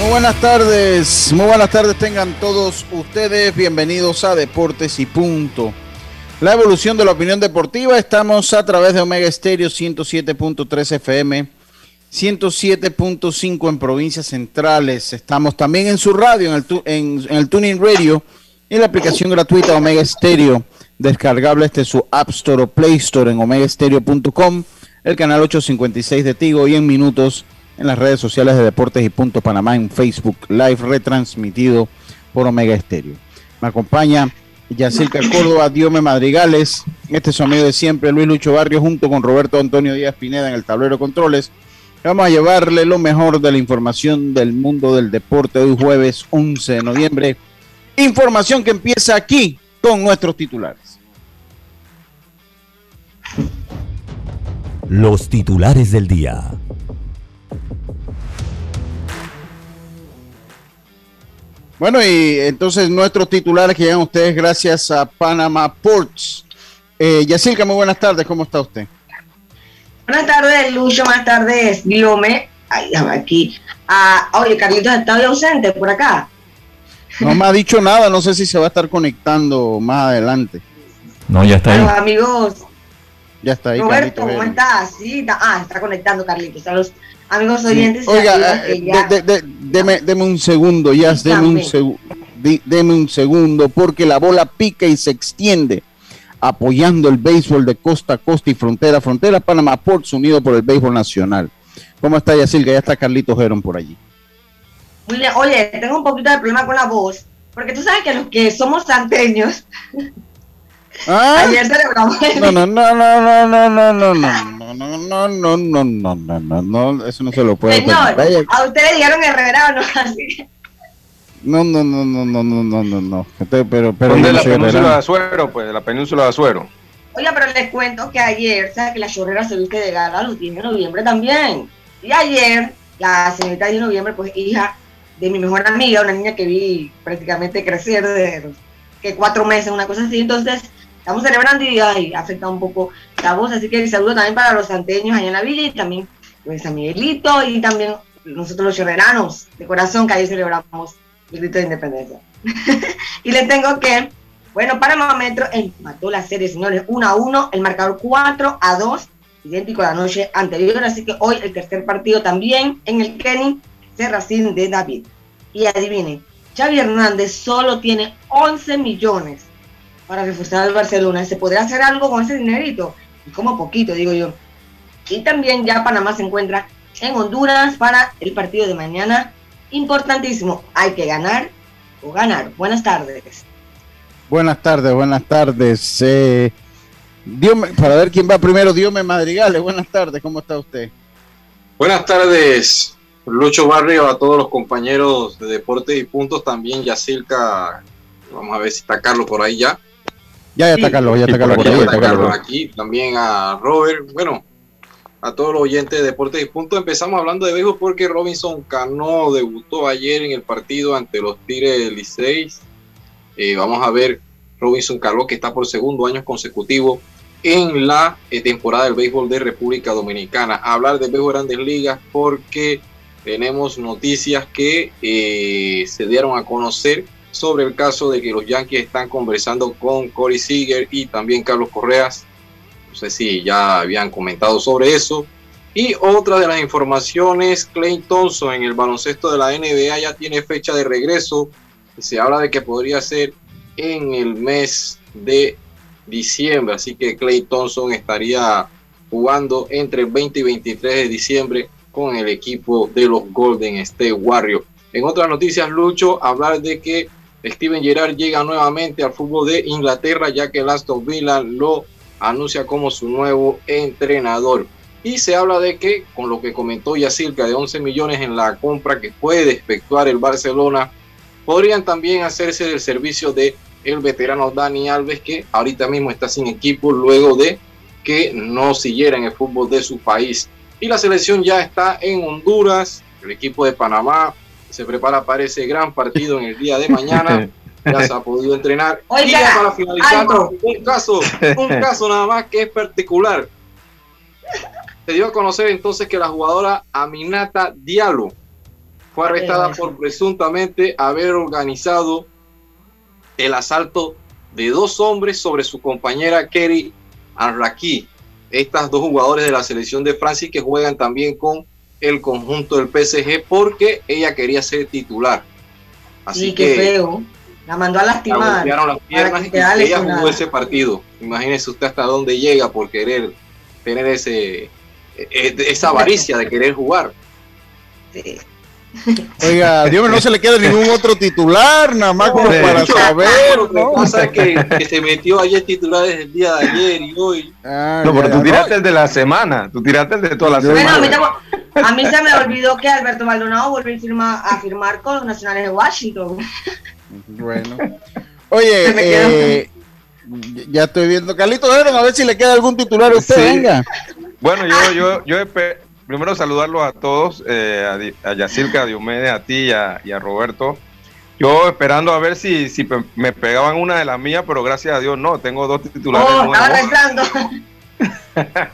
Muy buenas tardes, muy buenas tardes tengan todos ustedes, bienvenidos a Deportes y Punto. La evolución de la opinión deportiva, estamos a través de Omega Estéreo 107.3 FM, 107.5 en provincias centrales, estamos también en su radio, en el, tu- en, en el Tuning Radio, y la aplicación gratuita Omega Stereo, descargable desde su App Store o Play Store en omegastereo.com, el canal 856 de Tigo y en minutos en las redes sociales de Deportes y Punto Panamá en Facebook Live retransmitido por Omega Estéreo. Me acompaña Yacirca Córdoba, Diome Madrigales, este es su amigo de siempre, Luis Lucho Barrio, junto con Roberto Antonio Díaz Pineda en el tablero controles. Vamos a llevarle lo mejor de la información del mundo del deporte hoy jueves 11 de noviembre. Información que empieza aquí con nuestros titulares. los titulares del día. Bueno, y entonces nuestros titulares que llegan ustedes gracias a Panama Ports. Eh, Yacirca, muy buenas tardes, ¿cómo está usted? Buenas tardes, Lucho. Buenas tardes, Diome. Ay, aquí. Ah, oye, Carlitos está ausente por acá. No me ha dicho nada, no sé si se va a estar conectando más adelante. No, ya está A los amigos, Ya está ahí, Roberto, Carlitos ¿cómo estás? Sí, está- ah, está conectando Carlitos. A los amigos oyentes. Oiga, amigos eh, que ya- de- de- de- deme, deme un segundo, ya, deme un, deme un segundo, porque la bola pica y se extiende, apoyando el béisbol de costa a costa y frontera a frontera, Panamá Ports, unido por el béisbol nacional. ¿Cómo está Yacirca? Ya está Carlitos Geron por allí. Oye, tengo un poquito de problema con la voz. Porque tú sabes que los que somos santeños, ¿Ah? ayer celebramos. No, no, no, no, no, no, no, no, no, no, no, no, no, no, no, no, no, no, eso no se lo puede Señor, permitir. a ustedes dijeron Herrera, ¿no? Así que- No, no, no, no, no, no, no, no, no. Este, Pero, pero ¿Dónde yo es no la península de herrerano. Azuero? Pues de la península de Azuero. Oiga, pero les cuento que ayer, ¿sabes que la chorrera se viste de gala los 10 de noviembre también? Y ayer, la señorita 10 de noviembre, pues hija de mi mejor amiga, una niña que vi prácticamente crecer de que cuatro meses, una cosa así. Entonces, estamos celebrando y ay, afecta un poco la voz. Así que saludo también para los santeños allá en la villa y también pues San Miguelito y también nosotros los chorreranos de corazón que ayer celebramos el grito de independencia. y les tengo que bueno, Panamá Metro empató la serie, señores, 1 a 1, el marcador 4 a 2, idéntico a la noche anterior, así que hoy el tercer partido también en el Kenny, Serracín de David. Y adivinen, Xavi Hernández solo tiene 11 millones para reforzar al Barcelona. ¿Se podrá hacer algo con ese dinerito? Y como poquito, digo yo. Y también ya Panamá se encuentra en Honduras para el partido de mañana. Importantísimo, hay que ganar o ganar. Buenas tardes. Buenas tardes, buenas tardes. Eh, Dios para ver quién va primero, Dios me madrigales. Buenas tardes, ¿cómo está usted? Buenas tardes, Lucho Barrio, a todos los compañeros de Deportes y Puntos, también Yacirca, vamos a ver si está Carlos por ahí ya. Ya, ya está. Carlos, ya está Carlos por aquí, Está Carlos también a Robert, bueno, a todos los oyentes de Deportes y Puntos. Empezamos hablando de béisbol porque Robinson Cano debutó ayer en el partido ante los Tigres del Licey. Eh, vamos a ver Robinson Cano que está por segundo año consecutivo en la eh, temporada del béisbol de República Dominicana. Hablar de béisbol grandes ligas porque tenemos noticias que eh, se dieron a conocer sobre el caso de que los Yankees están conversando con Corey Seager y también Carlos Correas. No sé si ya habían comentado sobre eso. Y otra de las informaciones, Clay Thompson en el baloncesto de la NBA ya tiene fecha de regreso. Se habla de que podría ser en el mes de diciembre. Así que Clay Thompson estaría jugando entre el 20 y 23 de diciembre con el equipo de los Golden State Warriors. En otras noticias, Lucho, hablar de que Steven Gerrard llega nuevamente al fútbol de Inglaterra, ya que el Aston Villa lo anuncia como su nuevo entrenador. Y se habla de que, con lo que comentó ya cerca de 11 millones en la compra que puede efectuar el Barcelona, podrían también hacerse del servicio de el veterano Dani Alves, que ahorita mismo está sin equipo luego de que no siguiera en el fútbol de su país. Y la selección ya está en Honduras, el equipo de Panamá se prepara para ese gran partido en el día de mañana. Ya se ha podido entrenar. y para finalizar, un caso, un caso nada más que es particular. Se dio a conocer entonces que la jugadora Aminata Diallo fue arrestada por presuntamente haber organizado el asalto de dos hombres sobre su compañera Kerry Arraki. Estas dos jugadores de la selección de Francia que juegan también con el conjunto del PSG porque ella quería ser titular. Así que feo. La mandó a lastimar. La las piernas y ella jugó ese partido. Imagínese usted hasta dónde llega por querer tener ese e, e, esa avaricia de querer jugar. Sí. Oiga, Dios no se le queda ningún otro titular, nada más como para saber. ¿no? pasa que, que, se metió ayer titular desde el día de ayer y hoy. Ah, no, pero tú tiraste el de la semana, tú tiraste el de toda la semana. a, mí se me olvidó que Alberto Maldonado volvió a firmar, a firmar con los nacionales de Washington. Bueno. Oye, eh, ya estoy viendo. Carlito, a ver si le queda algún titular a usted, venga. Bueno, yo, yo, yo primero saludarlos a todos, eh, a, Yacirca, a Diomedes, a ti y a, Roberto. Yo esperando a ver si, si me pegaban una de las mías, pero gracias a Dios no, tengo dos titulares oh, nuevos.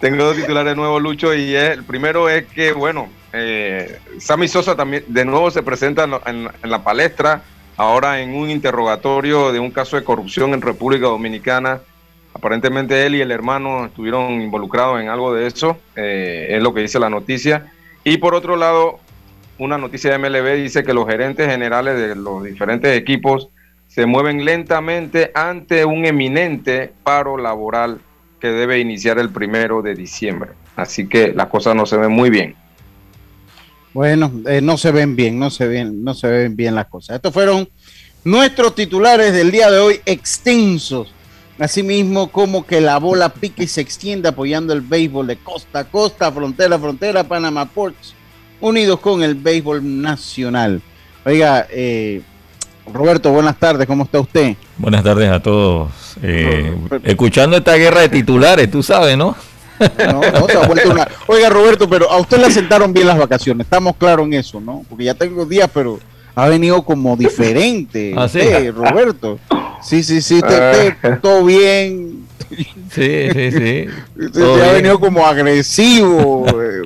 tengo dos titulares nuevos, Lucho, y el primero es que, bueno, eh, Sammy Sosa también de nuevo se presenta en, en la palestra, ahora en un interrogatorio de un caso de corrupción en República Dominicana Aparentemente él y el hermano estuvieron involucrados en algo de eso, eh, es lo que dice la noticia. Y por otro lado, una noticia de MLB dice que los gerentes generales de los diferentes equipos se mueven lentamente ante un eminente paro laboral que debe iniciar el primero de diciembre. Así que las cosas no se ven muy bien. Bueno, eh, no se ven bien, no se ven, no se ven bien las cosas. Estos fueron nuestros titulares del día de hoy extensos Asimismo, como que la bola pique y se extienda apoyando el béisbol de costa a costa, frontera a frontera, Panama Ports, unidos con el béisbol nacional. Oiga, eh, Roberto, buenas tardes, ¿cómo está usted? Buenas tardes a todos. Eh, escuchando esta guerra de titulares, tú sabes, ¿no? No, no, se ha vuelto una... Oiga, Roberto, pero a usted le sentaron bien las vacaciones, estamos claros en eso, ¿no? Porque ya tengo días, pero ha venido como diferente, ¿Ah, Roberto. Sí, sí, sí, te, ah. todo bien. Sí, sí, sí. Te, ha venido como agresivo. Eh,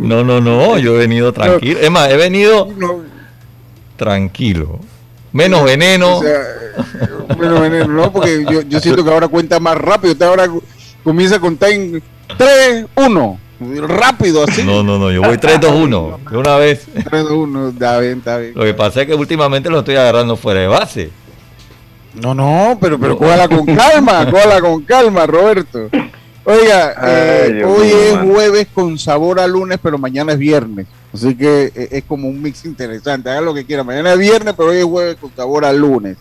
no, no, no, yo he venido tranquilo. Es más, he venido tranquilo. Menos veneno. menos veneno, no, porque yo, yo siento que ahora cuenta más rápido. Usted ahora comienza a contar en 3, 1 rápido así. No, no, no, yo voy 3-2-1 de una vez. 3-2-1, está bien, está bien. Lo que pasa es que últimamente lo estoy agarrando fuera de base. No, no, pero, pero cójala con calma, cójala con calma, Roberto. Oiga, eh, hoy es jueves con sabor a lunes, pero mañana es viernes. Así que eh, es como un mix interesante. Haga lo que quiera. Mañana es viernes, pero hoy es jueves con sabor a lunes.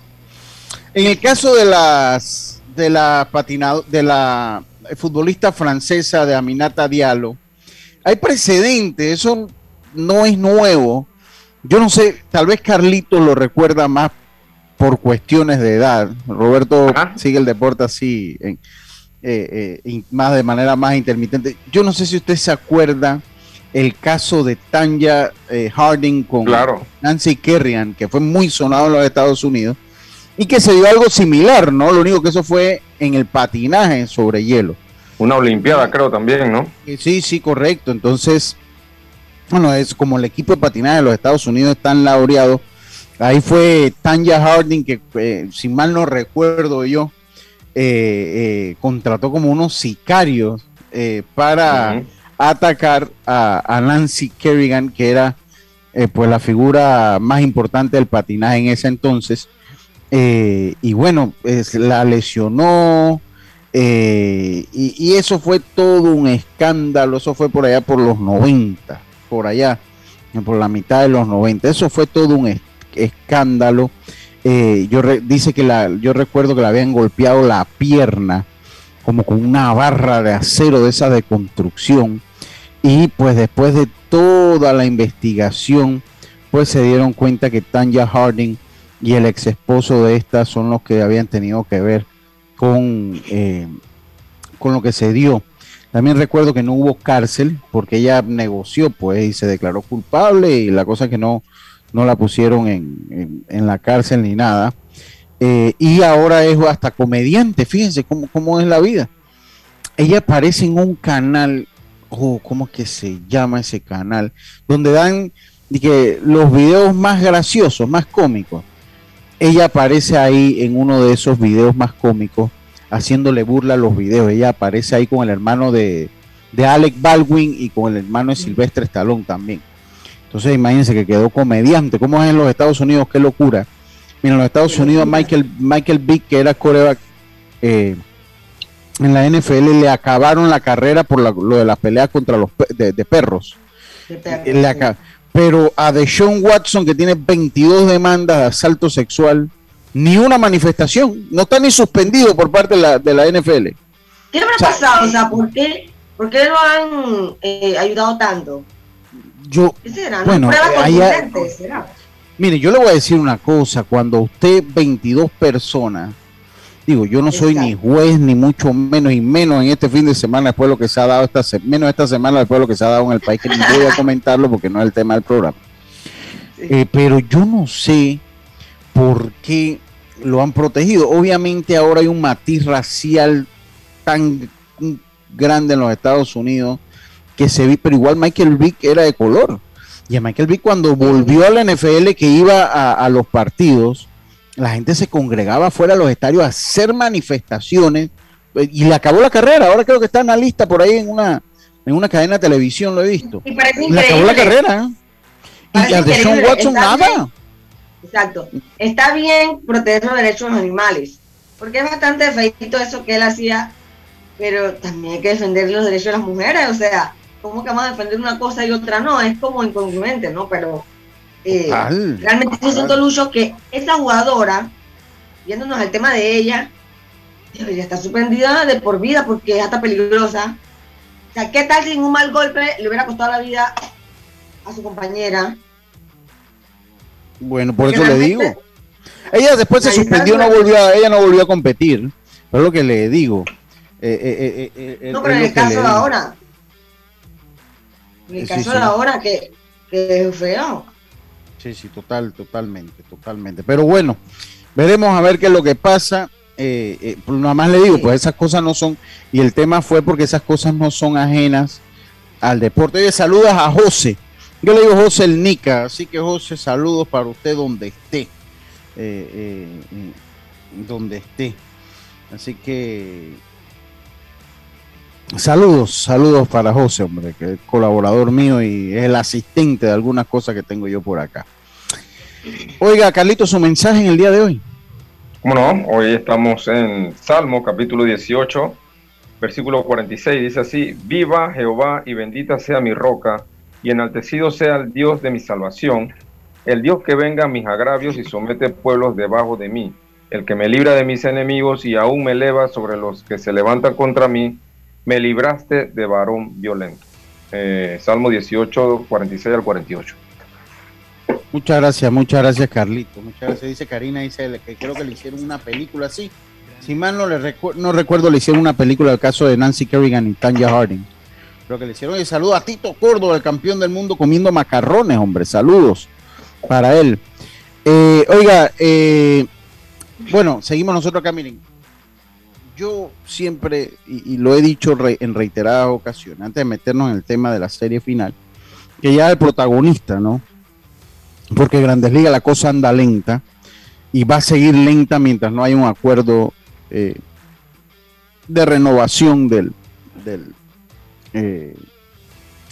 En el caso de las de la patinado, de la futbolista francesa de Aminata Diallo, hay precedentes, eso no es nuevo. Yo no sé, tal vez Carlito lo recuerda más por cuestiones de edad. Roberto sigue el deporte así, en, eh, eh, más de manera más intermitente. Yo no sé si usted se acuerda el caso de Tanya eh, Harding con Nancy Kerrigan, que fue muy sonado en los Estados Unidos, y que se dio algo similar, ¿no? Lo único que eso fue en el patinaje sobre hielo. Una Olimpiada, creo también, ¿no? Sí, sí, correcto. Entonces, bueno, es como el equipo de patinaje de los Estados Unidos están laureados Ahí fue Tanya Harding, que eh, si mal no recuerdo yo, eh, eh, contrató como unos sicarios para atacar a, Nancy Kerrigan, que era eh, pues la figura más importante del patinaje en ese entonces. Eh, y bueno, la lesionó. Eh, y, eso fue todo un escándalo. Eso fue por allá por los 90, por allá, por la mitad de los 90. Eso fue todo un escándalo. yo dice que la, yo recuerdo que le habían golpeado la pierna como con una barra de acero de esa de construcción. Y pues después de toda la investigación, pues se dieron cuenta que Tanya Harding y el ex esposo de esta son los que habían tenido que ver con, eh, con lo que se dio. También recuerdo que no hubo cárcel porque ella negoció pues y se declaró culpable y la cosa que no, no la pusieron en, la cárcel ni nada. Eh, y ahora es hasta comediante, fíjense cómo, cómo es la vida. Ella aparece en un canal oh, ¿cómo que se llama ese canal? Donde dan que los videos más graciosos, más cómicos. Ella aparece ahí en uno de esos videos más cómicos, haciéndole burla a los videos. Ella aparece ahí con el hermano de, de Alec Baldwin y con el hermano de Silvestre Stallone también. Entonces imagínense que quedó comediante. ¿Cómo es en los Estados Unidos? Qué locura. Mira, en los Estados Unidos Michael, Michael Vick, que era coreback, eh, en la NFL le acabaron la carrera por lo de las peleas contra los de, perros. Pero a Deshaun Watson, que tiene 22 demandas de asalto sexual, ni una manifestación, no está ni suspendido por parte de la, de la NFL. ¿Qué habrá pasado? O sea, ¿por qué, por qué lo han eh, ayudado tanto? Yo, ¿Qué será? Bueno, Mire, yo le voy a decir una cosa, cuando usted 22 personas Digo, yo no soy ni juez, ni mucho menos, y menos en este fin de semana, después de lo que se ha dado, esta menos esta semana, después de lo que se ha dado en el país, que ni voy a comentarlo porque no es el tema del programa. Eh, pero yo no sé por qué lo han protegido. Obviamente ahora hay un matiz racial tan grande en los Estados Unidos que se vi, pero igual Michael Vick era de color. Y a Michael Vick cuando volvió a la NFL que iba a los partidos, la gente se congregaba fuera de los estadios a hacer manifestaciones pues, y le acabó la carrera. Ahora creo que está en la lista por ahí en una, en una cadena de televisión, lo he visto. Y le acabó la carrera. Y a Sean Watson nada. Exacto. Está bien proteger los derechos de los animales, porque es bastante feito eso que él hacía, pero también hay que defender los derechos de las mujeres. O sea, ¿cómo que vamos a defender una cosa y otra no? Es como incongruente, ¿no? Pero eh, realmente yo siento, Lucho, que esa jugadora, viéndonos al tema de ella, debería estar suspendida de por vida porque es hasta peligrosa. O sea, ¿qué tal si en un mal golpe le hubiera costado la vida a su compañera? Bueno, por eso le digo. Ella después se suspendió, no volvió a, ella no volvió a competir. Pero es lo que le digo. Eh, eh, no, pero en el caso de ahora. En el caso de ahora, que, que es feo. Sí, sí, total, totalmente, totalmente. Pero bueno, veremos a ver qué es lo que pasa. Eh, eh, pues nada más le digo, pues esas cosas no son, y el tema fue porque esas cosas no son ajenas al deporte. Saludas a José. Yo le digo José el Nica, así que José, saludos para usted donde esté. Eh, donde esté. Así que saludos, saludos para José, hombre, que es colaborador mío y es el asistente de algunas cosas que tengo yo por acá. Oiga, Carlito, su mensaje en el día de hoy. Bueno, hoy estamos en Salmo capítulo 18, versículo 46. Dice así, viva Jehová y bendita sea mi roca y enaltecido sea el Dios de mi salvación, el Dios que venga a mis agravios y somete pueblos debajo de mí, el que me libra de mis enemigos y aún me eleva sobre los que se levantan contra mí, me libraste de varón violento. Eh, Salmo 18, 46 al 48. Muchas gracias, muchas gracias Carlito. Muchas gracias. Dice Karina, dice que creo que le hicieron una película así. Si mal no, le no recuerdo, le hicieron una película del caso de Nancy Kerrigan y Tanya Harding. Creo que le hicieron. Y saludo a Tito Córdoba, el campeón del mundo comiendo macarrones, hombre. Saludos para él. Eh, oiga, eh, bueno, seguimos nosotros acá, miren. Yo siempre, y, lo he dicho en reiteradas ocasiones, antes de meternos en el tema de la serie final, que ya el protagonista, ¿no? porque Grandes Ligas la cosa anda lenta y va a seguir lenta mientras no haya un acuerdo eh, de renovación del, del, eh,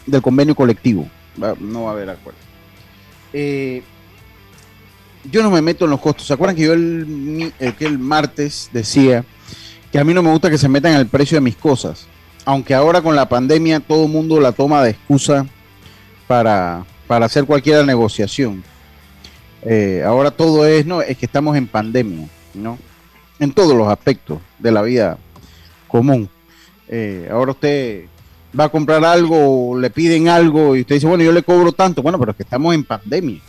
del convenio colectivo. no va a haber acuerdo. Eh, yo no me meto en los costos. ¿Se acuerdan que yo el, el martes decía que a mí no me gusta que se metan el precio de mis cosas? Aunque ahora con la pandemia todo el mundo la toma de excusa para, para hacer cualquier negociación. Eh, ahora todo es, no, es que estamos en pandemia, ¿no? En todos los aspectos de la vida común. Eh, ahora usted va a comprar algo, le piden algo y usted dice, bueno, yo le cobro tanto. Bueno, pero es que estamos en pandemia.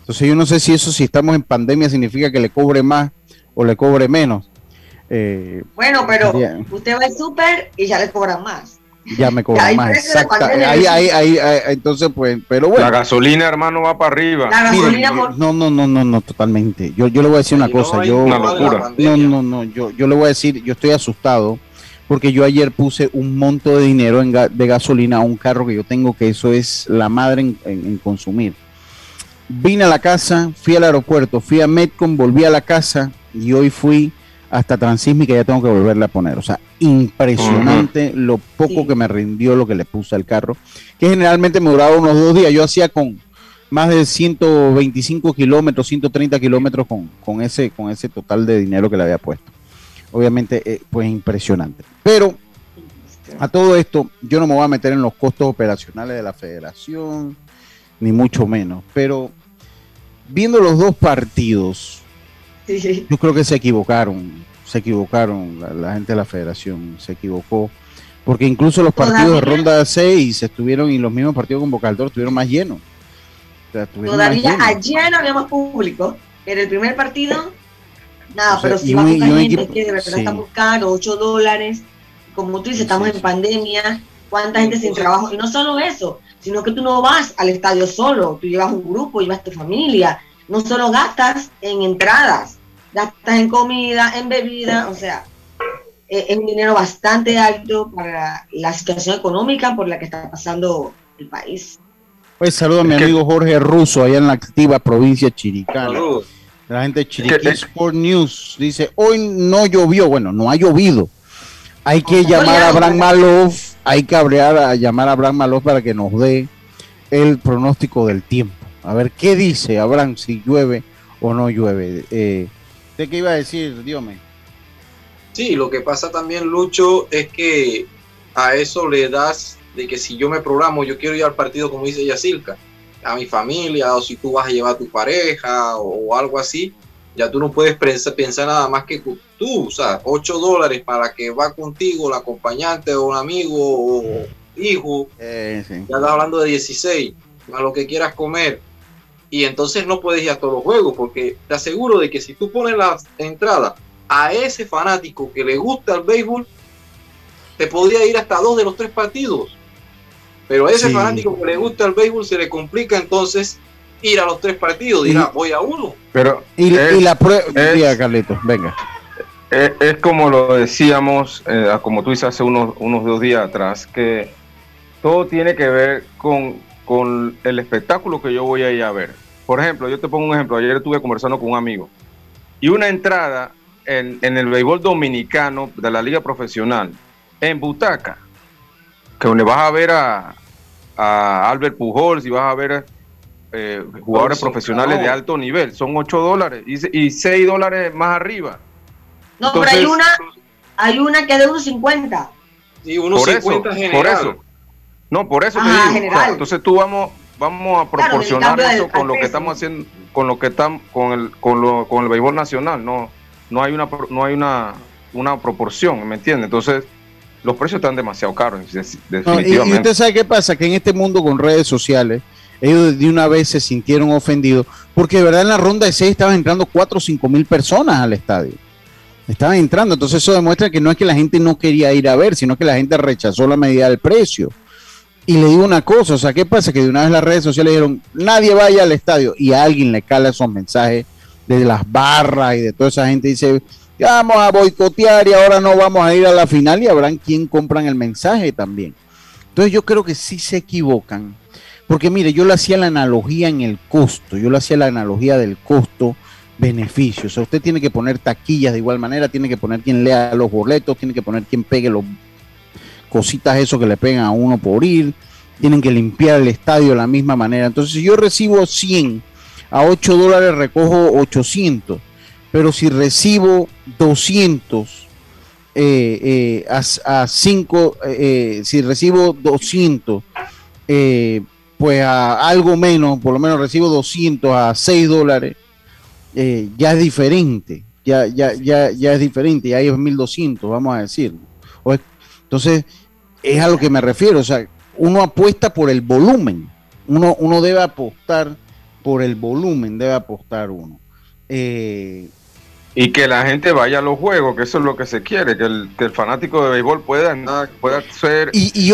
Entonces yo no sé si eso, si estamos en pandemia, significa que le cobre más o le cobre menos. Eh, bueno, pero usted va al súper y ya le cobran más. Ya me cobran más, exacto. Ahí, ahí, ahí, entonces, pues, pero bueno. La gasolina, hermano, va para arriba. La gasolina No, no, no, no, no, totalmente. Yo, yo le voy a decir una cosa. yo, una locura. No, no, no, yo, yo le voy a decir, yo estoy asustado porque yo ayer puse un monto de dinero en de gasolina a un carro que yo tengo, que eso es la madre en consumir vine a la casa, fui al aeropuerto, fui a Metcon, volví a la casa y hoy fui hasta Transísmica y ya tengo que volverle a poner. O sea, impresionante lo poco que me rindió lo que le puse al carro, que generalmente me duraba unos dos días. Yo hacía con más de 125 kilómetros, 130 kilómetros con, ese, con ese total de dinero que le había puesto. Obviamente, eh, pues impresionante. Pero a todo esto, yo no me voy a meter en los costos operacionales de la federación, ni mucho menos. Pero viendo los dos partidos, yo creo que se equivocaron, se equivocaron, la, gente de la federación se equivocó, porque incluso los partidos de ronda 6 estuvieron y los mismos partidos con Boca estuvieron más llenos. Todavía ayer no había público, en el primer partido, nada, pero si va poca gente que de verdad está buscando 8 dólares, como tú dices, estamos en pandemia, cuánta gente sin trabajo, y no solo eso, sino que tú no vas al estadio solo, tú llevas un grupo, llevas tu familia, no solo gastas en entradas, gastas en comida, en bebida, o sea, e, es un dinero bastante alto para la situación económica por la que está pasando el país. Pues saludo a mi amigo Jorge Russo, allá en la activa provincia chiricana. La gente de Chiriquí Sport News dice, hoy no llovió, bueno, no ha llovido. Hay que llamar a Abraham Maloff hay que hablar, a llamar a Abraham Malós para que nos dé el pronóstico del tiempo. A ver qué dice Abraham, si llueve o no llueve. Eh, ¿De qué iba a decir, Diome? Sí, lo que pasa también, Lucho, es que a eso le das de que si yo me programo, yo quiero ir al partido, como dice Yacilca, a mi familia, o si tú vas a llevar a tu pareja o algo así, ya tú no puedes pensar nada más que tú, o sea, 8 dólares para que va contigo el acompañante o un amigo o hijo, ya estás hablando de 16, a lo que quieras comer. Y entonces no puedes ir a todos los juegos, porque te aseguro de que si tú pones la entrada a ese fanático que le gusta el béisbol, te podría ir hasta dos de los tres partidos. Pero a ese fanático que le gusta el béisbol se le complica entonces ir a los tres partidos, dirá, voy a uno. Pero y, la prueba, Carlitos, venga. Es, como lo decíamos, eh, como tú dices hace unos, unos dos días atrás, que todo tiene que ver con, con el espectáculo que yo voy a ir a ver. Por ejemplo, yo te pongo un ejemplo, ayer estuve conversando con un amigo y una entrada en, en el béisbol dominicano de la liga profesional, en Butaca, que donde vas a ver a, a Albert Pujols y vas a ver eh, jugadores profesionales de alto nivel. Son 8 dólares y, y 6 dólares más arriba. No, pero hay una, hay una que es de 1.50. Sí, 1.50 general. Por eso. No, por eso te digo. entonces tú vamos, vamos a proporcionar eso con lo que estamos haciendo, con lo que estamos, con el, con lo, con el béisbol nacional. No, no hay una, no hay una, una proporción, ¿me entiendes? Entonces, los precios están demasiado caros, definitivamente. y, usted sabe qué pasa, que en este mundo con redes sociales, ellos de una vez se sintieron ofendidos, porque de verdad en la ronda de seis estaban entrando 4 o 5 mil personas al estadio. Estaban entrando, entonces eso demuestra que no es que la gente no quería ir a ver, sino que la gente rechazó la medida del precio. Y le digo una cosa, o sea, ¿qué pasa? Que de una vez las redes sociales dijeron, nadie vaya al estadio, y alguien le cala esos mensajes de las barras y de toda esa gente, dice, vamos a boicotear y ahora no vamos a ir a la final y habrán quien compran el mensaje también. Entonces yo creo que sí se equivocan porque mire, yo le hacía la analogía en el costo, yo le hacía la analogía del costo beneficio. O sea, usted tiene que poner taquillas de igual manera, tiene que poner quien lea los boletos, tiene que poner quien pegue los cositas eso que le pegan a uno por ir, tienen que limpiar el estadio de la misma manera. Entonces, si yo recibo 100 a 8 dólares, recojo 800. Pero si recibo 200 eh, eh, a, 5, eh, si recibo 200, pues a algo menos, por lo menos recibo 200 a 6 dólares, ya es diferente. Ya, ya, ya, ya es diferente, ya es 1200, vamos a decir. Entonces, es a lo que me refiero. O sea, uno apuesta por el volumen. Uno, uno debe apostar por el volumen, debe apostar uno. Eh, y que la gente vaya a los juegos, que eso es lo que se quiere, que el, fanático de béisbol pueda, pueda ser, y,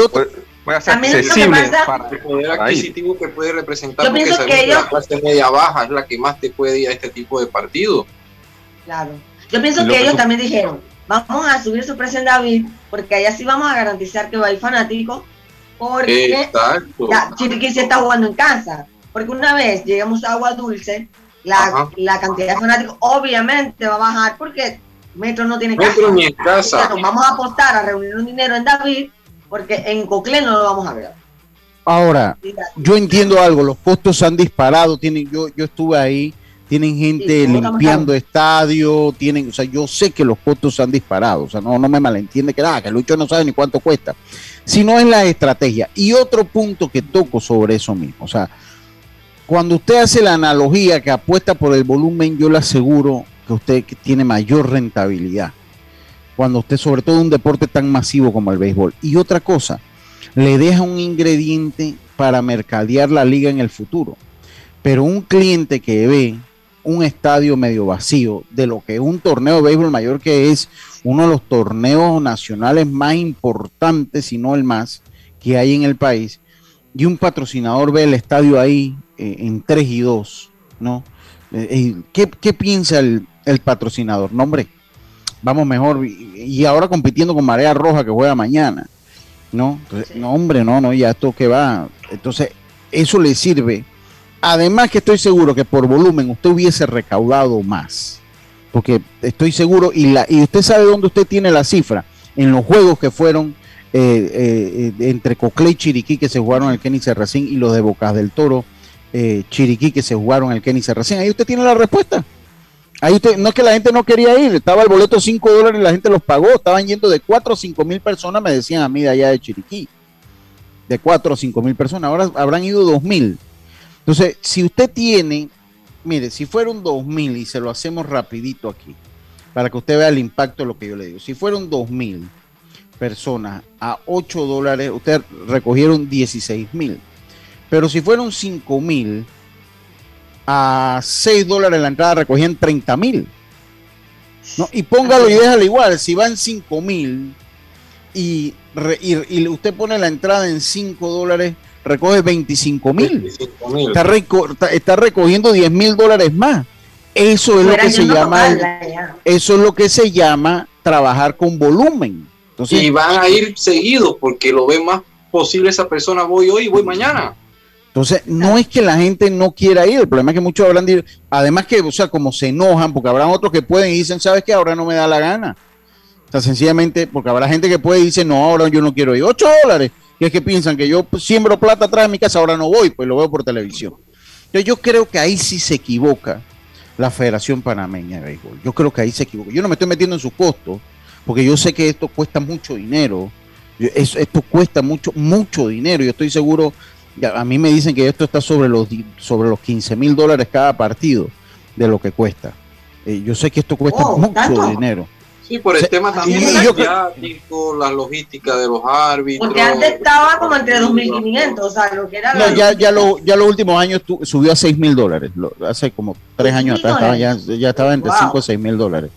pueda, ser accesible para el poder adquisitivo que puede representar, porque que la clase media baja es la que más te puede ir a este tipo de partidos. Claro. Yo pienso que ellos también dijeron, vamos a subir su precio en David, porque allá sí vamos a garantizar que va a ir fanático, porque Exacto. Chiriquí se está jugando en casa. Porque una vez llegamos a agua dulce, la, la, cantidad de fanáticos obviamente va a bajar porque Metro no tiene Metro Ni en casa. vamos a apostar a reunir un dinero en David porque en Cocle no lo vamos a ver. Ahora, yo entiendo algo, los costos han disparado, tienen, yo, yo estuve ahí, tienen gente limpiando estadio, tienen, o sea, yo sé que los costos han disparado, o sea, no, no me malentiende que nada, que Lucho no sabe ni cuánto cuesta, sino es la estrategia. Y otro punto que toco sobre eso mismo, o sea, cuando usted hace la analogía que apuesta por el volumen, yo le aseguro que usted tiene mayor rentabilidad. Cuando usted, sobre todo un deporte tan masivo como el béisbol. Y otra cosa, le deja un ingrediente para mercadear la liga en el futuro. Pero un cliente que ve un estadio medio vacío de lo que es un torneo de béisbol mayor que es uno de los torneos nacionales más importantes, si no el más, que hay en el país, y un patrocinador ve el estadio ahí eh, en 3 y 2, ¿no? Eh, eh, ¿qué, piensa el, patrocinador? No, hombre, vamos mejor. Y, ahora compitiendo con Marea Roja que juega mañana, ¿no? No, hombre, no, no, ya esto que va. Entonces, eso le sirve. Además que estoy seguro que por volumen usted hubiese recaudado más. Porque estoy seguro, y, la, y usted sabe dónde usted tiene la cifra, en los juegos que fueron entre Cocle y Chiriquí que se jugaron el Kenny Serracín y los de Bocas del Toro eh, Chiriquí que se jugaron el Kenny recién. Ahí usted tiene la respuesta. Ahí usted, no es que la gente no quería ir, estaba el boleto 5 dólares y la gente los pagó, estaban yendo de 4 o 5 mil personas, me decían a mí de allá de Chiriquí, de 4 o 5 mil personas, ahora habrán ido 2 mil. Entonces, si usted tiene, mire, si fueron 2 mil y se lo hacemos rapidito aquí, para que usted vea el impacto de lo que yo le digo, si fueron 2 mil personas a 8 dólares, usted recogieron 16 mil. Pero si fueron 5 mil, a 6 dólares la entrada recogían 30 mil. ¿no? Y póngalo y déjalo igual. Si van 5 mil y, y, usted pone la entrada en 5 dólares, recoge 25 mil. Está, está, recogiendo 10 mil dólares más. Eso es lo que se llama. eso es lo que se llama trabajar con volumen. Entonces, y van a ir seguidos porque lo ve más posible esa persona. Voy hoy y voy mañana. Entonces, no es que la gente no quiera ir, el problema es que muchos hablan de además que, o sea, como se enojan, porque habrá otros que pueden y dicen, ¿sabes qué? Ahora no me da la gana. O sea, sencillamente, porque habrá gente que puede y dice, no, ahora yo no quiero ir. 8 dólares. Y es que piensan que yo siembro plata atrás de mi casa, ahora no voy, pues lo veo por televisión. Entonces, yo creo que ahí sí se equivoca la Federación Panameña de Béisbol. Yo creo que ahí se equivoca. Yo no me estoy metiendo en sus costos, porque yo sé que esto cuesta mucho dinero. Esto cuesta mucho, mucho dinero. Yo estoy seguro a mí me dicen que esto está sobre los, sobre los 15 mil dólares cada partido de lo que cuesta. Eh, yo sé que esto cuesta oh, mucho dinero. Sí, por el tema también la logística de los árbitros. Porque antes estaba como entre 2.500, o sea, lo que era... No, ya, ya, lo, ya los últimos años subió a 6 mil dólares. Hace como tres años atrás estaba, ya, ya estaba entre 5 o 6 mil dólares.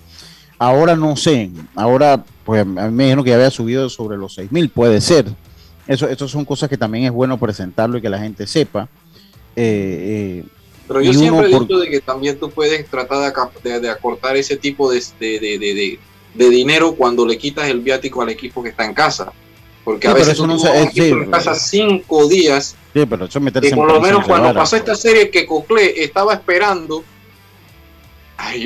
Ahora no sé, ahora pues a mí me dijeron que ya había subido sobre los 6 mil, puede ser. Eso, son cosas que también es bueno presentarlo y que la gente sepa. Eh, eh, Pero yo siempre he dicho de que también tú puedes tratar de, acortar ese tipo de, de, dinero cuando le quitas el viático al equipo que está en casa. Porque a veces no se, en casa cinco días. Sí, pero eso y por lo menos cuando pasó esta serie que Cocle estaba esperando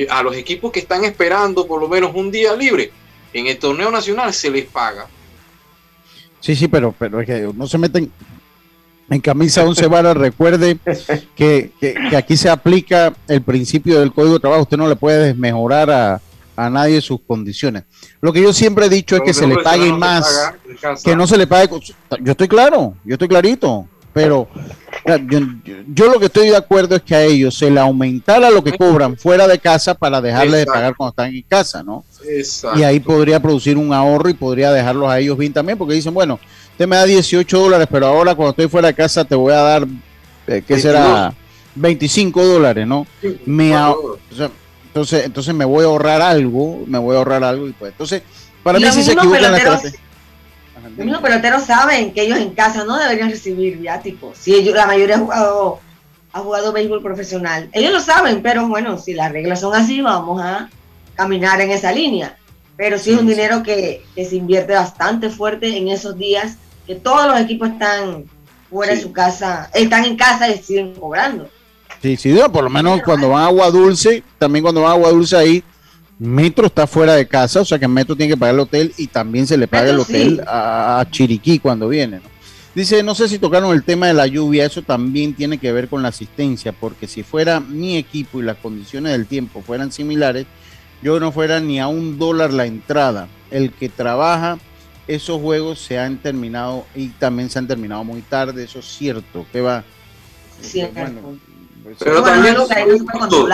a los equipos que están esperando por lo menos un día libre, en el torneo nacional se les paga Sí, sí, pero, pero es que no se meten. en camisa 11 varas, recuerde que, que, aquí se aplica el principio del Código de Trabajo. Usted no le puede desmejorar a, a nadie sus condiciones. Lo que yo siempre he dicho es que se le pague más, que no se le pague. Yo estoy claro, yo estoy clarito, pero yo, lo que estoy de acuerdo es que a ellos se le aumentara lo que cobran fuera de casa para dejarles de pagar cuando están en casa, ¿no? Y ahí podría producir un ahorro y podría dejarlos a ellos bien también, porque dicen, bueno, usted me da 18 dólares, pero ahora cuando estoy fuera de casa te voy a dar, eh, ¿qué será? 25 dólares, ¿no? me entonces, entonces me voy a ahorrar algo, me voy a ahorrar algo y pues entonces para mí si se equivocan la estrategia. Los mismos peloteros saben que ellos en casa no deberían recibir viáticos. Si ellos, la mayoría ha jugado, ha jugado béisbol profesional. Ellos lo saben, pero bueno, si las reglas son así, vamos a caminar en esa línea. Pero sí es un dinero que, se invierte bastante fuerte en esos días que todos los equipos están fuera de su casa, están en casa y siguen cobrando. Sí, sí, por lo menos cuando van a Agua Dulce, también cuando van a Agua Dulce ahí, Metro está fuera de casa, o sea que Metro tiene que pagar el hotel y también se le paga el hotel a, Chiriquí cuando viene. Dice, no sé si tocaron el tema de la lluvia, eso también tiene que ver con la asistencia, porque si fuera mi equipo y las condiciones del tiempo fueran similares, yo no fuera ni a un dólar la entrada. El que trabaja, esos juegos se han terminado y también se han terminado muy tarde, eso es cierto, que va. Pero también,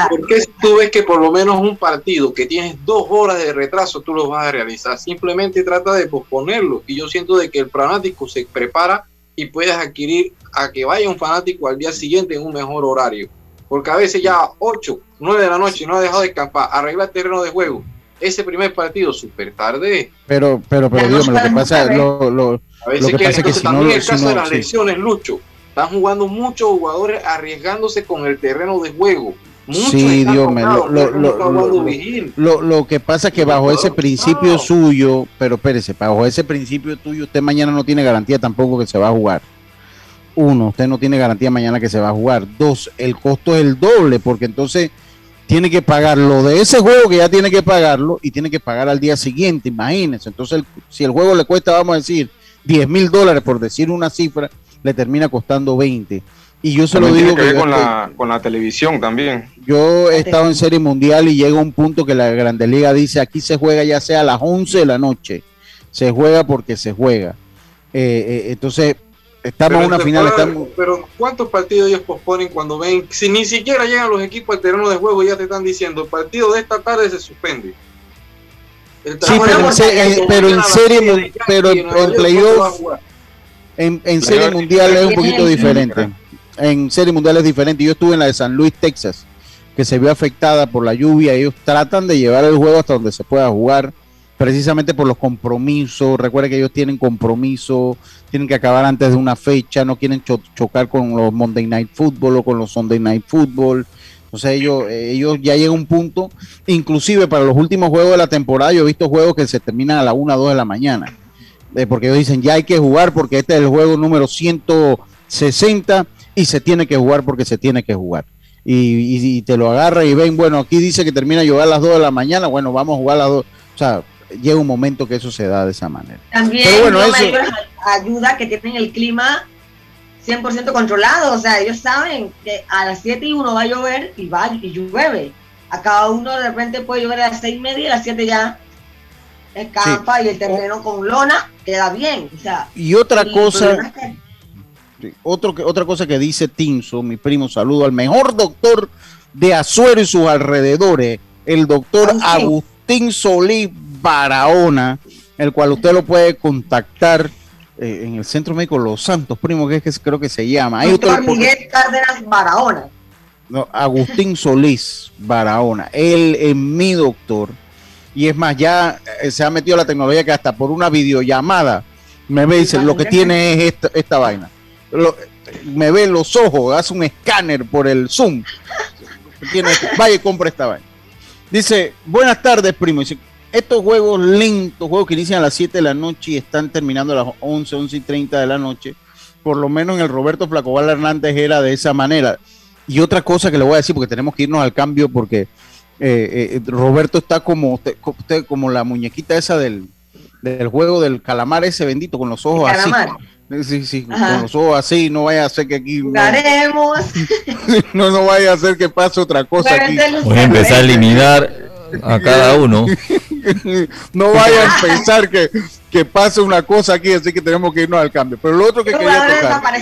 porque tú ves que por lo menos un partido que tienes dos horas de retraso, tú lo vas a realizar. Simplemente trata de posponerlo. Y yo siento de que el fanático se prepara y puedes adquirir a que vaya un fanático al día siguiente en un mejor horario. Porque a veces ya 8, 9 de la noche no ha dejado de escapar, arreglar terreno de juego. Ese primer partido súper tarde. Pero, pero, pero, dígame, lo que pasa, lo, lo, a veces lo que, pasa es que si no, el caso de las lesiones, Lucho, están jugando muchos jugadores arriesgándose con el terreno de juego. sí, Dios mío. Lo, lo, que pasa es que bajo ese principio suyo, pero espérese, bajo ese principio tuyo, usted mañana no tiene garantía tampoco que se va a jugar. Uno, usted no tiene garantía mañana que se va a jugar. Dos, el costo es el doble, porque entonces tiene que pagar lo de ese juego que ya tiene que pagarlo y tiene que pagar al día siguiente, imagínense. Entonces, si el juego le cuesta, vamos a decir, 10 mil dólares por decir una cifra, le termina costando 20. Y yo se lo digo que, con, la, con la televisión también. Yo he estado en Serie Mundial y llega un punto que la Grande Liga dice, aquí se juega ya sea a las 11 de la noche. Se juega porque se juega. Eh, eh, entonces, estamos en una final. Pero ¿cuántos partidos ellos posponen cuando ven? Si ni siquiera llegan los equipos al terreno de juego, ya te están diciendo, el partido de esta tarde se suspende. Sí, pero en, serie, pero en serie, pero en playoff en, Serie Mundial es un poquito diferente. En Serie Mundial es diferente. Yo estuve en la de San Luis, Texas, que se vio afectada por la lluvia. Ellos tratan de llevar el juego hasta donde se pueda jugar, precisamente por los compromisos. Recuerden que ellos tienen compromiso, tienen que acabar antes de una fecha, no quieren chocar con los Monday Night Football o con los Sunday Night Football. Entonces ellos, ellos ya llega un punto, inclusive para los últimos juegos de la temporada, yo he visto juegos que se terminan a la 1 o 2 de la mañana porque ellos dicen ya hay que jugar porque este es el juego número 160 y se tiene que jugar porque se tiene que jugar. Y, te lo agarra y ven, bueno, aquí dice que termina a jugar a las 2 de la mañana, bueno, vamos a jugar a las 2. O sea, llega un momento que eso se da de esa manera. También bueno, ayuda que tienen el clima 100% controlado, o sea, ellos saben que a las 7 y 1 va a llover y va y llueve. A cada uno de repente puede llover a las 6 y media y a las 7 ya escapa y el terreno con lona queda bien. y otra cosa, otro que, otra cosa que dice Tinso, mi primo, saludo al mejor doctor de Azuero y sus alrededores, el doctor Agustín Solís Barahona, el cual usted lo puede contactar eh, en el Centro Médico Los Santos, primo, que es que creo que se llama. Doctor Miguel Cárdenas Barahona. No, Agustín Solís Barahona, él es mi doctor y es más, ya eh, se ha metido la tecnología que hasta por una videollamada me ve y dice, lo que tiene es esta, vaina. me ve los ojos, hace un escáner por el Zoom. Tiene, vaya y compra esta vaina. Dice, buenas tardes, primo. Dice, estos juegos lentos, juegos que inician a las 7 de la noche y están terminando a las 11, 11 y 30 de la noche, por lo menos en el Roberto Flacobal Hernández era de esa manera. Y otra cosa que le voy a decir, porque tenemos que irnos al cambio, porque eh, eh, Roberto está como usted, como la muñequita esa del, del, juego del calamar ese bendito con los ojos así. Sí, sí, con los ojos así, no vaya a ser que aquí. Jugaremos. No, no, vaya a ser que pase otra cosa aquí. Voy a empezar a eliminar a cada uno. no vaya a pensar que, que pase una cosa aquí, así que tenemos que irnos al cambio. Pero lo otro que quería tocar.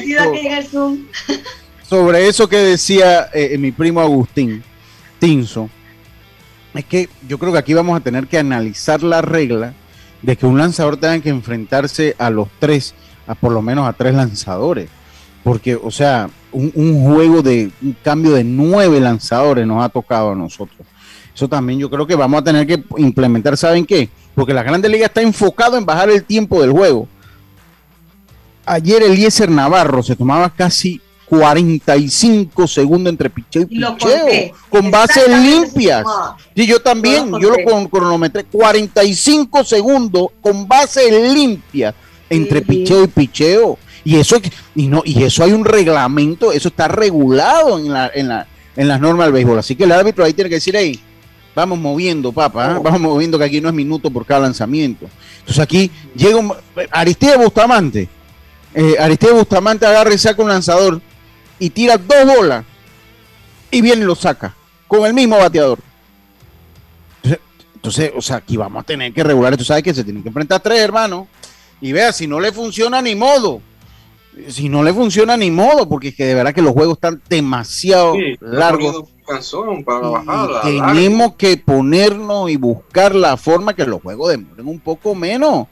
Sobre eso que decía eh, mi primo Agustín Tinso, es que yo creo que aquí vamos a tener que analizar la regla de que un lanzador tenga que enfrentarse a los tres, a por lo menos a tres lanzadores. Porque, o sea, un, juego de un cambio de nueve lanzadores nos ha tocado a nosotros. Eso también yo creo que vamos a tener que implementar, ¿saben qué? Porque la Grande Liga está enfocado en bajar el tiempo del juego. Ayer Eliezer Navarro se tomaba casi 45 segundos entre picheo y picheo, con bases limpias. Y yo también, yo lo cronometré 45 segundos con bases limpias entre picheo y picheo. Y eso, y no, y eso hay un reglamento, eso está regulado en, la, en, la, en las normas del béisbol. Así que el árbitro ahí tiene que decir, hey, vamos moviendo, papá, ¿ah? oh. vamos moviendo que aquí no es minuto por cada lanzamiento. Entonces aquí llega un, Aristide Bustamante. Eh, Aristide Bustamante agarra y saca un lanzador y tira dos bolas y viene y lo saca con el mismo bateador. Entonces, o sea, aquí vamos a tener que regular. Tú sabes que se tienen que enfrentar tres hermanos y vea, si no le funciona ni modo. Si no le funciona ni modo, porque es que de verdad que los juegos están demasiado largos. Para tenemos que ponernos y buscar la forma que los juegos demoren un poco menos.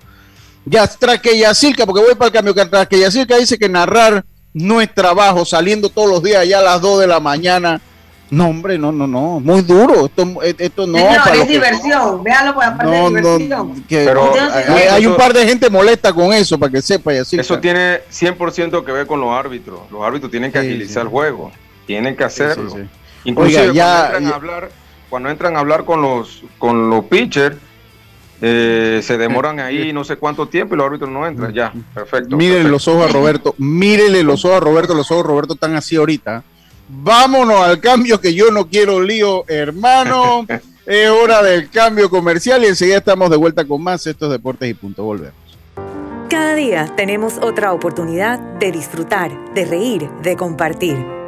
Ya tras que Yacirca, porque voy para el cambio, tras que Yacirca dice que narrar no es trabajo, saliendo todos los días ya a las 2 de la mañana. No, hombre, no, no, no, muy duro. Esto, esto no. es diversión, véalo por aparte de diversión. pero hay, un par de gente molesta con eso, para que sepa. Y así, eso tiene 100% que ver con los árbitros. Los árbitros tienen que agilizar el juego, tienen que hacerlo. Inclusive ya, cuando, entran A hablar, cuando entran a hablar con los, con los pitchers, eh, se demoran ahí no sé cuánto tiempo y los árbitros no entran. Ya, perfecto. Mírenle los ojos a Roberto, mírenle los ojos a Roberto, los ojos a Roberto están así ahorita. Vámonos al cambio que yo no quiero lío, hermano. es hora del cambio comercial y enseguida estamos de vuelta con más estos deportes y punto. Volvemos. Cada día tenemos otra oportunidad de disfrutar, de reír, de compartir.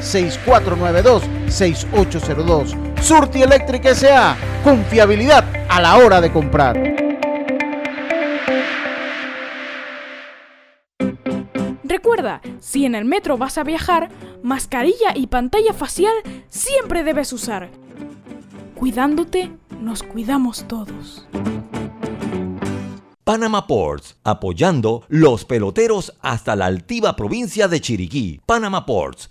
6492-6802. Surti Electric S.A. Confiabilidad a la hora de comprar. Recuerda, si en el metro vas a viajar, mascarilla y pantalla facial siempre debes usar. Cuidándote, nos cuidamos todos. Panama Ports, apoyando los peloteros hasta la altiva provincia de Chiriquí. Panama Ports,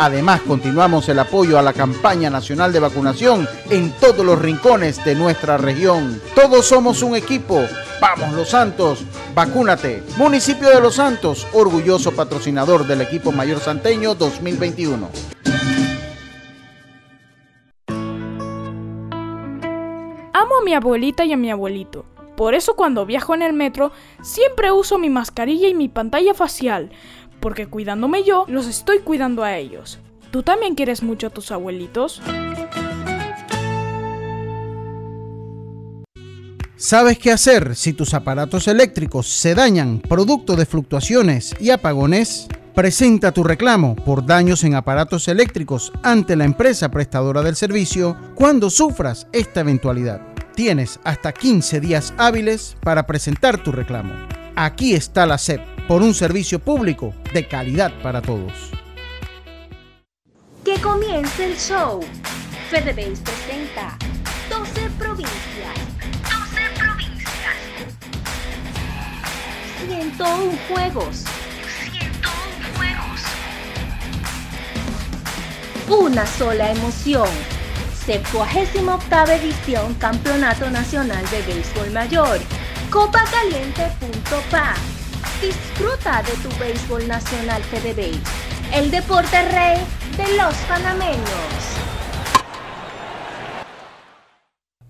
Además, continuamos el apoyo a la campaña nacional de vacunación en todos los rincones de nuestra región. Todos somos un equipo. Vamos Los Santos, vacúnate. Municipio de Los Santos, orgulloso patrocinador del equipo mayor santeño 2021. Amo a mi abuelita y a mi abuelito. Por eso cuando viajo en el metro siempre uso mi mascarilla y mi pantalla facial porque cuidándome yo, los estoy cuidando a ellos. ¿Tú también quieres mucho a tus abuelitos? ¿Sabes qué hacer si tus aparatos eléctricos se dañan producto de fluctuaciones y apagones? Presenta tu reclamo por daños en aparatos eléctricos ante la empresa prestadora del servicio cuando sufras esta eventualidad. Tienes hasta 15 días hábiles para presentar tu reclamo. Aquí está la SEP por un servicio público de calidad para todos. Que comience el show. FedeBase presenta 12 provincias. 12 provincias. 101 juegos. 101 juegos. Una sola emoción. 78 edición Campeonato Nacional de Béisbol Mayor. Copacaliente.pa. Disfruta de tu béisbol nacional FedeBase. El deporte rey de los panameños.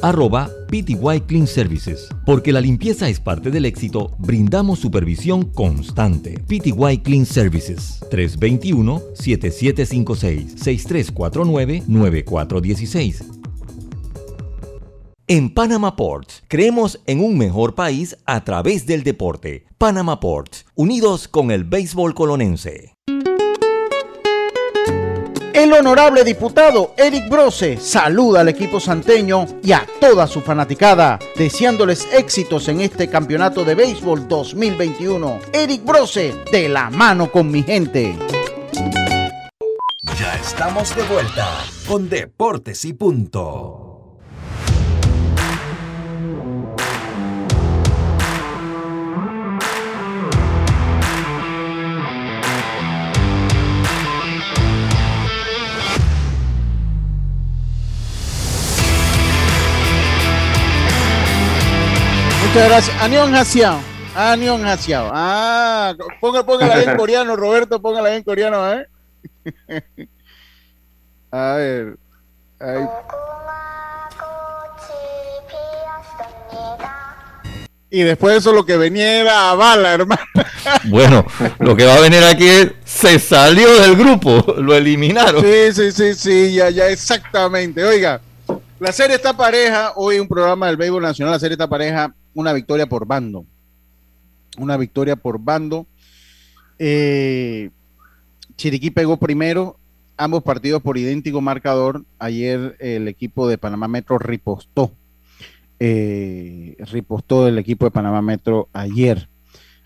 arroba PTY Clean Services. Porque la limpieza es parte del éxito, brindamos supervisión constante. PTY Clean Services 321-7756-6349-9416. En Panama Ports, creemos en un mejor país a través del deporte. Panama Ports, unidos con el béisbol colonense. El honorable diputado Eric Brose saluda al equipo santeño y a toda su fanaticada, deseándoles éxitos en este campeonato de béisbol 2021. Eric Brose, de la mano con mi gente. Ya estamos de vuelta con Deportes y Punto. Muchas gracias. Anion Hasiao. Anion Hasiao. Ah, ponga, póngala en coreano, Roberto, póngala en coreano, ¿eh? A ver. Ahí. Y después eso lo que venía era a bala, hermano. Bueno, lo que va a venir aquí es se salió del grupo, lo eliminaron. Sí, sí, sí, sí, ya, ya, exactamente. Oiga, la serie está pareja, hoy un programa del Béisbol Nacional, la serie está pareja, una victoria por bando. Una victoria por bando. Eh, Chiriquí pegó primero, ambos partidos por idéntico marcador. Ayer el equipo de Panamá Metro ripostó. Eh, ripostó el equipo de Panamá Metro ayer.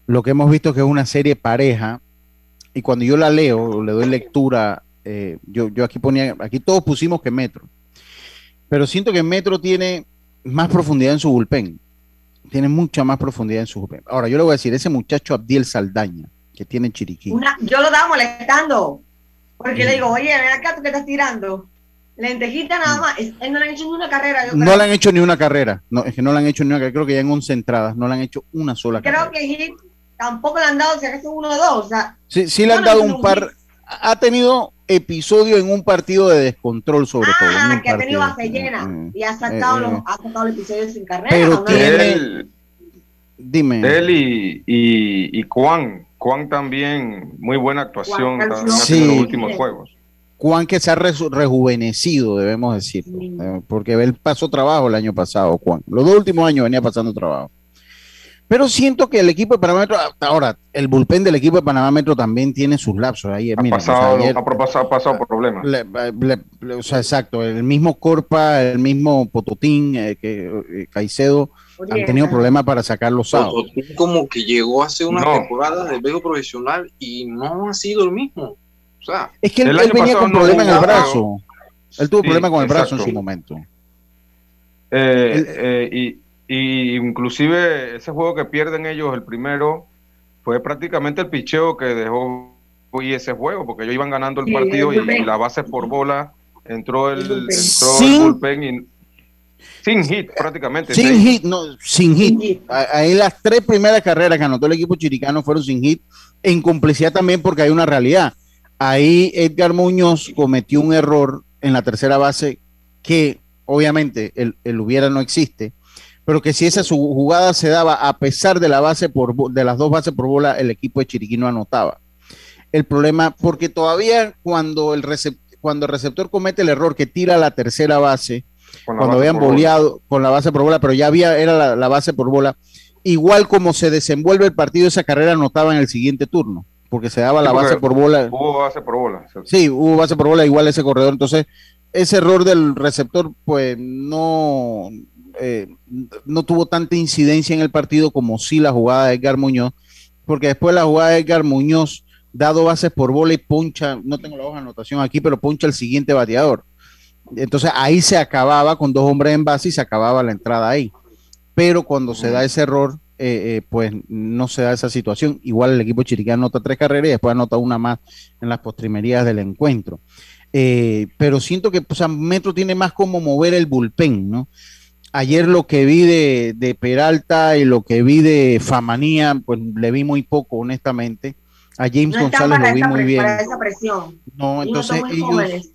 Lo que hemos visto que es una serie pareja. Y cuando yo la leo, le doy lectura, eh, yo, yo aquí ponía, aquí todos pusimos que Metro. Pero siento que Metro tiene más profundidad en su bullpen. Tiene mucha más profundidad en su. Ahora, yo le voy a decir, ese muchacho Abdiel Saldaña, que tiene Chiriquí. Una- yo lo estaba molestando. Porque le digo, oye, ven acá, tú que estás tirando. Lentejita nada más. Es- Él no le han hecho ni una carrera. Yo No creo. le han hecho ni una carrera. No, es que no le han hecho ni una carrera. Creo que ya en 11 entradas no le han hecho una sola carrera. Creo que tampoco le han dado, si acaso uno o dos. O sea, Sí, sí le han dado un par. Ha tenido episodio en un partido de descontrol, sobre todo. en ah, un que ha tenido base llena. Mm, Y ha sacado, eh, los, eh. ha sacado el episodio sin carrera. Pero tiene- Él, Dime. él y, y, y Juan, Juan también, muy buena actuación Juan también Sí. en los últimos juegos. Juan que se ha reju- rejuvenecido, debemos decirlo. eh, porque él pasó trabajo el año pasado, Juan. Los dos últimos años venía pasando trabajo. Pero siento que el equipo de Panamá Metro, ahora, el bullpen del equipo de Panamá Metro también tiene sus lapsos. Ahí, Ha mira, pasado, o sea, ayer- ha pasado, ha pasado por problemas. le- le- le- o sea, exacto, el mismo Corpa, el mismo Pototín, eh, que eh, Caicedo han tenido problemas para sacar los sábados. Pototín como que llegó hace una No. temporada de béisbol profesional y no ha sido el mismo. O sea, Es que él, el él año venía pasado con no problemas en el brazo. Él tuvo Sí, problemas con el brazo en exacto. su momento. Eh, eh, y, y inclusive ese juego que pierden ellos, el primero, fue prácticamente el picheo que dejó y ese juego, porque ellos iban ganando el Sí, partido el y, la base por bola entró el, entró Sin- el bullpen y sin hit prácticamente. Sin hit, no, sin hit. Ahí las tres primeras carreras que anotó el equipo chiricano fueron sin hit, en complicidad también porque hay una realidad. Ahí Edgar Muñoz cometió un error en la tercera base que obviamente el, el hubiera no existe, pero que si esa su jugada se daba a pesar de la base por de las dos bases por bola, el equipo de Chiriquí no anotaba. El problema, porque todavía cuando el, cuando el receptor comete el error que tira la tercera base, la cuando base habían bola. boleado con la base por bola, pero ya había, era la, la base por bola, igual como se desenvuelve el partido, esa carrera anotaba en el siguiente turno, porque se daba la Sí, base por bola. Hubo base por bola. Sí, hubo base por bola igual ese corredor. Entonces, ese error del receptor, pues no, eh, no tuvo tanta incidencia en el partido como sí la jugada de Edgar Muñoz, porque después la jugada de Edgar Muñoz, dado bases por bola y poncha, no tengo la hoja de anotación aquí, pero poncha el siguiente bateador. Entonces ahí se acababa con dos hombres en base y se acababa la entrada ahí. Pero cuando se da ese error, eh, eh, pues no se da esa situación. Igual el equipo chiriquí anota tres carreras y después anota una más en las postrimerías del encuentro. Eh, pero siento que o sea, Metro tiene más como mover el bullpen, ¿no? Ayer lo que vi de, de Peralta y lo que vi de Famanía, pues le vi muy poco, honestamente. A James No González lo vi muy bien. para esa presión. No, entonces ellos, jóvenes.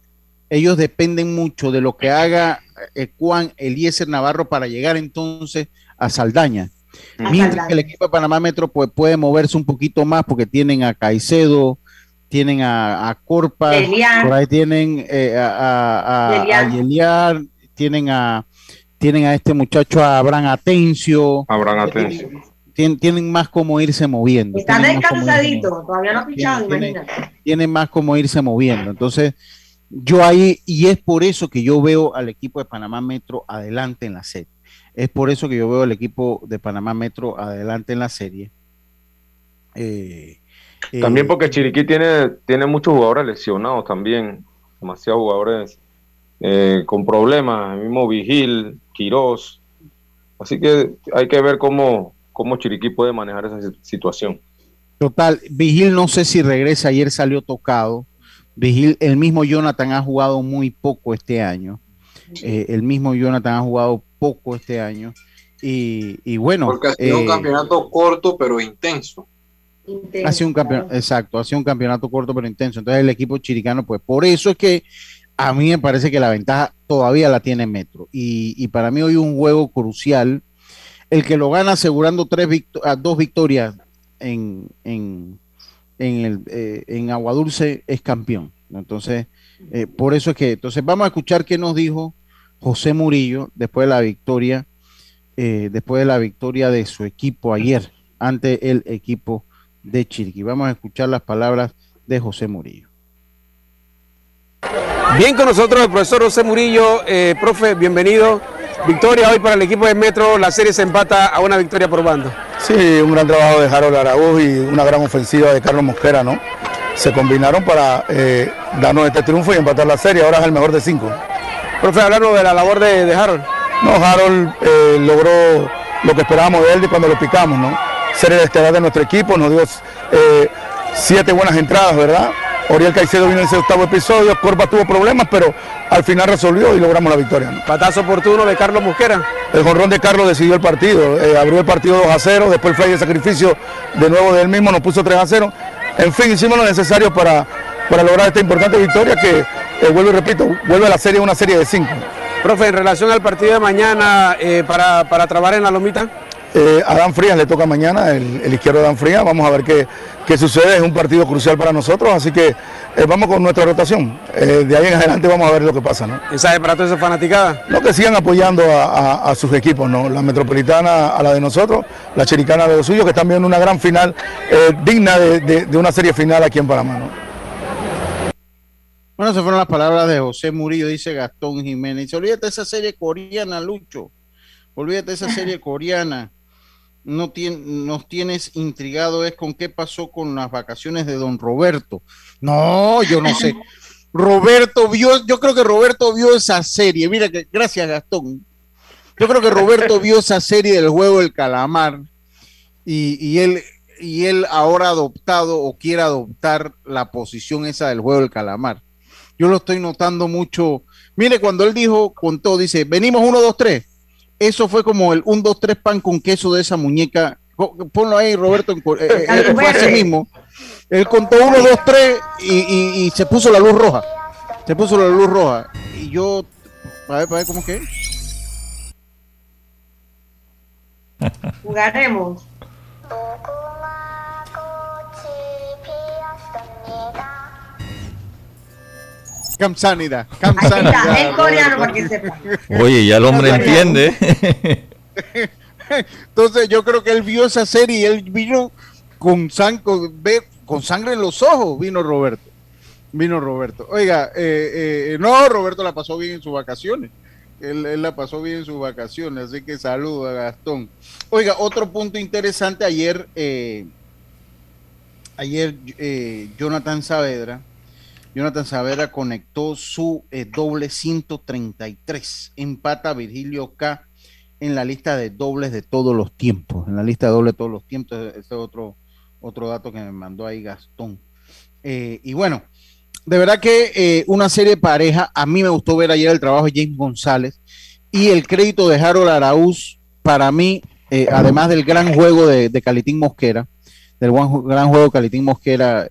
ellos dependen mucho de lo que haga eh, Juan Eliezer Navarro para llegar entonces a Saldaña. A Mientras Saldaña. que el equipo de Panamá Metro pues, puede moverse un poquito más porque tienen a Caicedo, tienen a, a Corpa, por ahí tienen eh, a, a- tienen a tienen a este muchacho a Abraham Atencio, Abraham Atencio. tien- tienen más como irse moviendo. Está tienen descansadito, todavía no ha pichado, Tiene- imagínate. tienen más como irse moviendo. Entonces, yo ahí, y es por eso que yo veo al equipo de Panamá Metro adelante en la serie. Es por eso que yo veo al equipo de Panamá Metro adelante en la serie. Eh, eh, También porque Chiriquí tiene, tiene muchos jugadores lesionados también, demasiados jugadores eh, con problemas, el mismo Vigil, Quirós. Así que hay que ver cómo, cómo Chiriquí puede manejar esa si- situación. Total, Vigil no sé si regresa, ayer salió tocado. Vigil, el mismo Jonathan ha jugado muy poco este año. Eh, el mismo Jonathan ha jugado poco este año. Y, y bueno, porque ha sido un eh, campeonato corto pero intenso. Ha sido un campeonato, exacto, ha sido un campeonato corto pero intenso. Entonces el equipo chiricano, pues por eso es que a mí me parece que la ventaja todavía la tiene Metro. Y, para mí hoy un juego crucial. El que lo gana asegurando tres victo- ah, dos victorias en, en, en, el, eh, en Agua Dulce es campeón. Entonces, eh, por eso es que, entonces vamos a escuchar qué nos dijo José Murillo después de la victoria, eh, después de la victoria de su equipo ayer ante el equipo de Chiriquí. Vamos a escuchar las palabras de José Murillo. Bien con nosotros el profesor José Murillo, eh, profe, bienvenido. Victoria hoy para el equipo de Metro, la serie se empata a una victoria por bando. Sí, un gran trabajo de Harold Araúz y una gran ofensiva de Carlos Mosquera, ¿no? Se combinaron para eh, darnos este triunfo y empatar la serie, ahora es el mejor de cinco. Profe, hablando de la labor de, de Harold. No, Harold eh, logró lo que esperábamos de él de cuando lo picamos, ¿no? Ser el estelar de nuestro equipo, nos dio siete buenas entradas, ¿verdad? Oriel Caicedo vino en ese octavo episodio, Corpa tuvo problemas, pero al final resolvió y logramos la victoria. ¿no? Patazo oportuno de Carlos Mosquera. El jonrón de Carlos decidió el partido, eh, abrió el partido 2 a 0, después el fly de sacrificio de nuevo de él mismo nos puso 3 a 0. En fin, hicimos lo necesario para, para lograr esta importante victoria que, eh, vuelvo y repito, vuelve a la serie una serie de 5. Profe, en relación al partido de mañana eh, para, para trabar en la lomita. Eh, a Dan Frías le toca mañana, el, el izquierdo de Dan Frías. Vamos a ver qué, qué sucede. Es un partido crucial para nosotros, así que eh, vamos con nuestra rotación. Eh, de ahí en adelante vamos a ver lo que pasa, ¿no? ¿Mensaje para toda esa fanaticada? No, que sigan apoyando a, sus equipos, ¿no? La Metropolitana a la de nosotros, la Chiricana de los suyos, que están viendo una gran final, eh, digna de, una serie final aquí en Panamá, ¿no? Bueno, esas fueron las palabras de José Murillo, dice Gastón Jiménez. Olvídate de esa serie coreana, Lucho. Olvídate de esa serie coreana no nos tienes intrigado es con qué pasó con las vacaciones de don Roberto. No, yo no sé. Roberto vio, yo creo que Roberto vio esa serie. Mira que, gracias Gastón. Yo creo que Roberto vio esa serie del juego del calamar y, él y él ahora adoptado o quiere adoptar la posición esa del juego del calamar. Yo lo estoy notando mucho. Mire, cuando él dijo, contó, dice, venimos uno, dos, tres eso fue como el 1, 2, 3 pan con queso de esa muñeca. Ponlo ahí, Roberto, eh, eh, fue así mismo. Él contó 1, 2, 3 y, se puso la luz roja. Se puso la luz roja. Y yo, a ver, a ver cómo que. Jugaremos. Kamsanida. En coreano para que sepa. Oye, ya el hombre entiende. Entonces yo creo que él vio esa serie y él vino con, con sangre en los ojos, vino Roberto. Vino Roberto. Oiga, eh, eh, no, Roberto la pasó bien en sus vacaciones. Él, la pasó bien en sus vacaciones, así que saludo a Gastón. Oiga, otro punto interesante, ayer, eh, ayer Jonathan Saavedra Jonathan Savera conectó su eh, doble 133. Empata Virgilio K en la lista de dobles de todos los tiempos. En la lista de dobles de todos los tiempos. Ese es otro, otro dato que me mandó ahí Gastón. Eh, y bueno, de verdad que eh, una serie pareja. A mí me gustó ver ayer el trabajo de James González y el crédito de Harold Araúz. Para mí, además del gran juego de, de Calitín Mosquera, del gran juego de Calitín Mosquera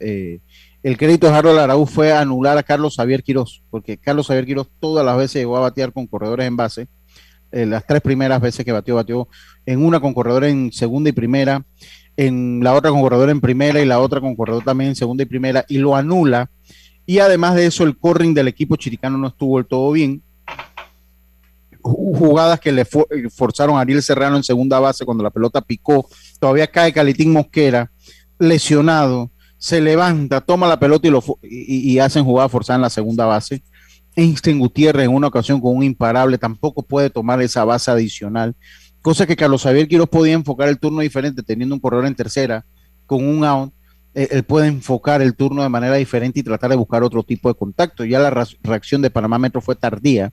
el crédito de Harold Araúz fue anular a Carlos Javier Quirós, porque Carlos Javier Quirós todas las veces llegó a batear con corredores en base. Eh, las tres primeras veces que batió, batió en una con corredor en segunda y primera, en la otra con corredor en primera y la otra con corredor también en segunda y primera, y lo anula. Y además de eso, el corring del equipo chiricano no estuvo del todo bien. Jugadas que le forzaron a Ariel Serrano en segunda base cuando la pelota picó. Todavía cae Calitín Mosquera, lesionado se levanta, toma la pelota y, lo, y, hacen jugada forzada en la segunda base. Einstein Gutiérrez en una ocasión con un imparable tampoco puede tomar esa base adicional, cosa que Carlos Javier Quiroz podía enfocar el turno diferente teniendo un corredor en tercera con un out. Eh, él puede enfocar el turno de manera diferente y tratar de buscar otro tipo de contacto. Ya la reacción de Panamá Metro fue tardía,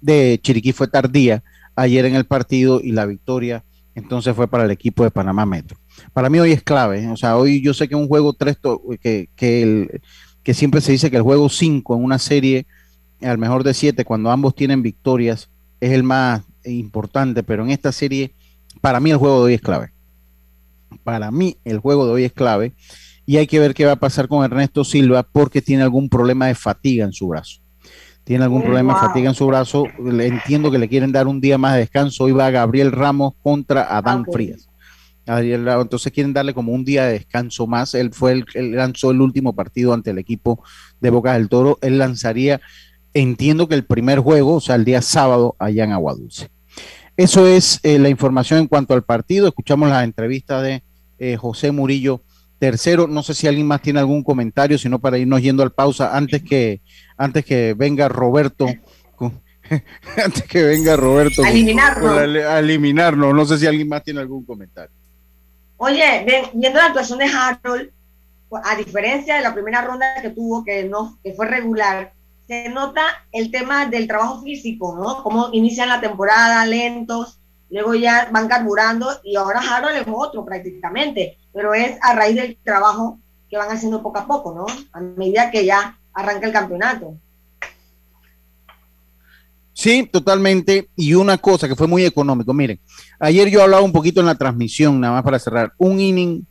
de Chiriquí fue tardía ayer en el partido y la victoria entonces fue para el equipo de Panamá Metro para mí hoy es clave. ¿eh? O sea, hoy yo sé que un juego 3, que, que, el, que siempre se dice que el juego 5 en una serie, al mejor de 7, cuando ambos tienen victorias, es el más importante, pero en esta serie, para mí el juego de hoy es clave. Para mí el juego de hoy es clave y hay que ver qué va a pasar con Ernesto Silva porque tiene algún problema de fatiga en su brazo. Tiene algún problema de fatiga en su brazo. Entiendo que le quieren dar un día más de descanso. Hoy va Gabriel Ramos contra Adán Frías. Entonces quieren darle como un día de descanso más. Él fue el, él lanzó el último partido ante el equipo de Boca del Toro. Él lanzaría, entiendo que el primer juego, o sea, el día sábado allá en Aguadulce. Eso es eh, la información en cuanto al partido. Escuchamos la entrevista de eh, José Murillo tercero. No sé si alguien más tiene algún comentario, sino para irnos yendo al pausa antes que antes que venga Roberto. antes que venga Roberto a eliminarnos. a eliminarnos. No sé si alguien más tiene algún comentario. Oye, viendo la actuación de Harold, a diferencia de la primera ronda que tuvo, que no, que fue regular, se nota el tema del trabajo físico, ¿no? Cómo inician la temporada lentos, luego ya van carburando y ahora Harold es otro prácticamente, pero es a raíz del trabajo que van haciendo poco a poco, ¿no? A medida que ya arranca el campeonato. Sí, totalmente. Y una cosa que fue muy económico, miren, ayer yo hablaba un poquito en la transmisión, nada más para cerrar. Un inning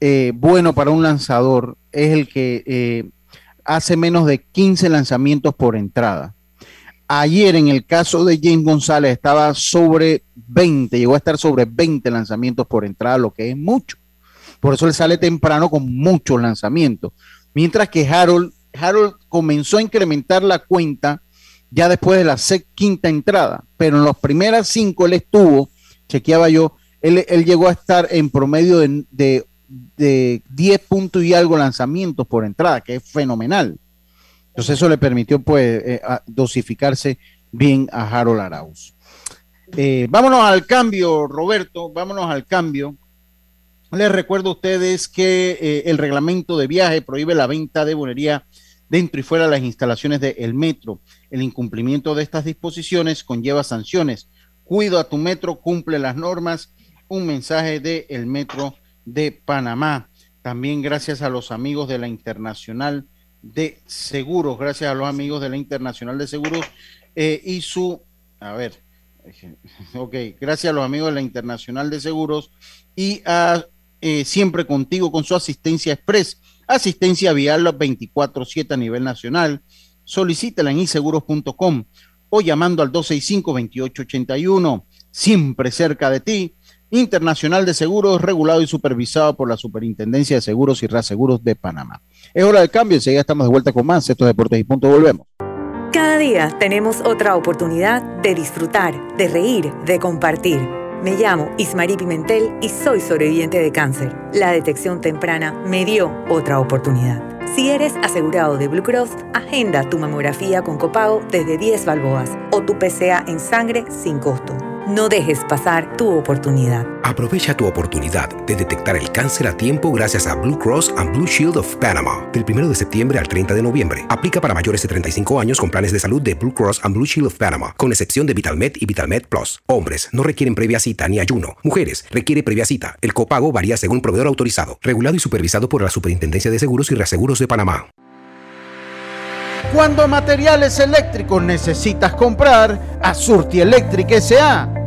eh, bueno para un lanzador es el que eh, hace menos de 15 lanzamientos por entrada. Ayer en el caso de James González estaba sobre 20, llegó a estar sobre 20 lanzamientos por entrada, lo que es mucho. Por eso él sale temprano con muchos lanzamientos. Mientras que Harold Harold comenzó a incrementar la cuenta ya después de la quinta entrada, pero en las primeras cinco él estuvo, chequeaba yo, él, llegó a estar en promedio de, de, 10 puntos y algo lanzamientos por entrada, que es fenomenal. Entonces eso le permitió pues eh, dosificarse bien a Harold Arauz. Eh, vámonos al cambio, Roberto, vámonos al cambio. Les recuerdo a ustedes que eh, el reglamento de viaje prohíbe la venta de bolería dentro y fuera de las instalaciones del metro. El incumplimiento de estas disposiciones conlleva sanciones. Cuido a tu metro, cumple las normas. Un mensaje del el metro de Panamá. También gracias a los amigos de la Internacional de Seguros, gracias a los amigos de la Internacional de Seguros eh, y su, a ver, ok, gracias a los amigos de la Internacional de Seguros y a eh, Siempre Contigo con su asistencia express, asistencia vial 24-7 a nivel nacional. Solicítela en inseguros.com o llamando al 265-2881, siempre cerca de ti. Internacional de Seguros, regulado y supervisado por la Superintendencia de Seguros y Reaseguros de Panamá. Es hora del cambio, enseguida estamos de vuelta con más. Estos deportes y punto, volvemos. Cada día tenemos otra oportunidad de disfrutar, de reír, de compartir. Me llamo Ismarí Pimentel y soy sobreviviente de cáncer. La detección temprana me dio otra oportunidad. Si eres asegurado de Blue Cross, agenda tu mamografía con copago desde 10 balboas o tu PCA en sangre sin costo. No dejes pasar tu oportunidad. Aprovecha tu oportunidad de detectar el cáncer a tiempo gracias a Blue Cross and Blue Shield of Panama. Del 1 de septiembre al 30 de noviembre. Aplica para mayores de 35 años con planes de salud de Blue Cross and Blue Shield of Panama, con excepción de VitalMed y VitalMed Plus. Hombres no requieren previa cita ni ayuno. Mujeres requiere previa cita. El copago varía según proveedor autorizado, regulado y supervisado por la Superintendencia de Seguros y Reaseguros de Panamá. Cuando materiales eléctricos necesitas comprar, a Surti Electric S.A.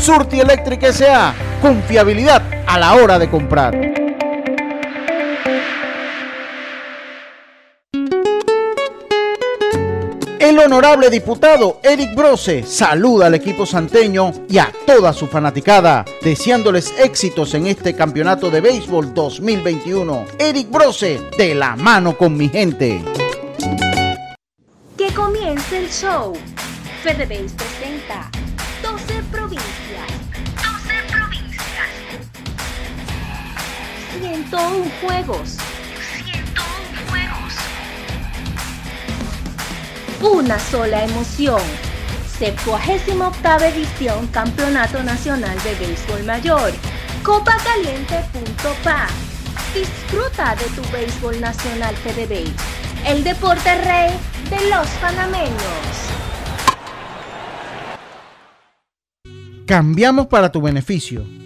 Surti Electric S.A. Confiabilidad a la hora de comprar. El honorable diputado Eric Brose saluda al equipo santeño y a toda su fanaticada, deseándoles éxitos en este campeonato de béisbol 2021. Eric Brose, de la mano con mi gente. Que comience el show. FedeBase presenta 101 juegos una sola emoción. 78 edición Campeonato Nacional de Béisbol Mayor. Copacaliente.pa. Disfruta de tu béisbol nacional FedeBase, el deporte rey de los panameños. Cambiamos para tu beneficio.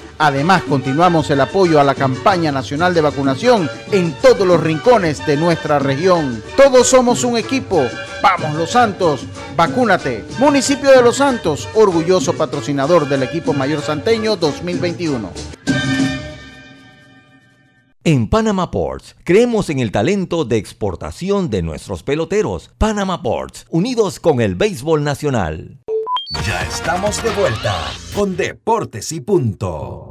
Además, continuamos el apoyo a la campaña nacional de vacunación en todos los rincones de nuestra región. Todos somos un equipo. Vamos Los Santos, vacúnate. Municipio de Los Santos, orgulloso patrocinador del equipo mayor santeño 2021. En Panama Ports, creemos en el talento de exportación de nuestros peloteros. Panama Ports, unidos con el béisbol nacional. Ya estamos de vuelta con Deportes y Punto.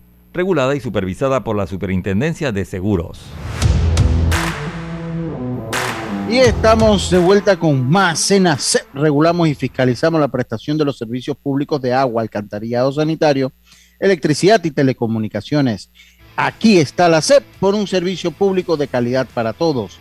regulada y supervisada por la Superintendencia de Seguros. Y estamos de vuelta con más Cena Regulamos y fiscalizamos la prestación de los servicios públicos de agua, alcantarillado sanitario, electricidad y telecomunicaciones. Aquí está la CEP por un servicio público de calidad para todos.